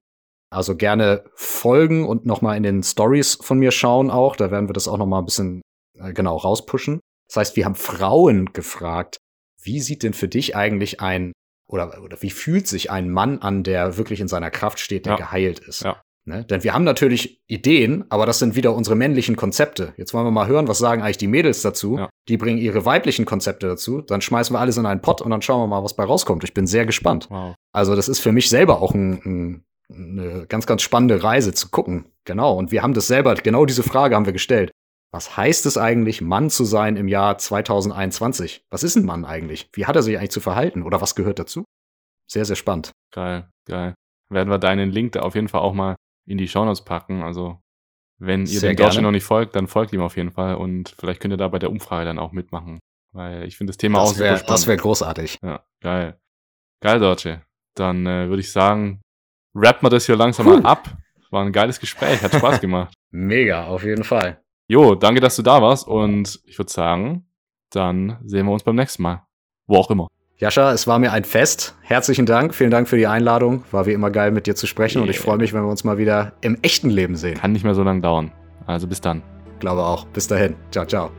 [SPEAKER 1] Also gerne folgen und noch mal in den Stories von mir schauen auch, da werden wir das auch noch mal ein bisschen äh, genau rauspushen. Das heißt, wir haben Frauen gefragt, wie sieht denn für dich eigentlich ein oder, oder wie fühlt sich ein Mann an, der wirklich in seiner Kraft steht, der ja. geheilt ist? Ja. Ne? Denn wir haben natürlich Ideen, aber das sind wieder unsere männlichen Konzepte. Jetzt wollen wir mal hören, was sagen eigentlich die Mädels dazu. Ja. Die bringen ihre weiblichen Konzepte dazu. Dann schmeißen wir alles in einen Pott und dann schauen wir mal, was bei rauskommt. Ich bin sehr gespannt. Wow. Also das ist für mich selber auch ein, ein, eine ganz, ganz spannende Reise zu gucken. Genau. Und wir haben das selber, genau diese Frage haben wir gestellt. Was heißt es eigentlich, Mann zu sein im Jahr 2021? Was ist ein Mann eigentlich? Wie hat er sich eigentlich zu verhalten? Oder was gehört dazu? Sehr, sehr spannend.
[SPEAKER 2] Geil, geil. Werden wir deinen Link da auf jeden Fall auch mal in die Shownotes packen. Also, wenn ihr dem Deutschen noch nicht folgt, dann folgt ihm auf jeden Fall und vielleicht könnt ihr da bei der Umfrage dann auch mitmachen. Weil ich finde das Thema
[SPEAKER 1] das
[SPEAKER 2] auch
[SPEAKER 1] wär, super spannend. Das wäre großartig.
[SPEAKER 2] Ja, geil. Geil, Deutsche. Dann äh, würde ich sagen, rappen wir das hier langsam mal ab. War ein geiles Gespräch, hat Spaß gemacht.
[SPEAKER 1] Mega, auf jeden Fall.
[SPEAKER 2] Jo, danke, dass du da warst und ich würde sagen, dann sehen wir uns beim nächsten Mal. Wo auch immer.
[SPEAKER 1] Jascha, es war mir ein Fest. Herzlichen Dank. Vielen Dank für die Einladung. War wie immer geil, mit dir zu sprechen yeah. und ich freue mich, wenn wir uns mal wieder im echten Leben sehen.
[SPEAKER 2] Kann nicht mehr so lange dauern. Also bis dann.
[SPEAKER 1] Glaube auch. Bis dahin. Ciao, ciao.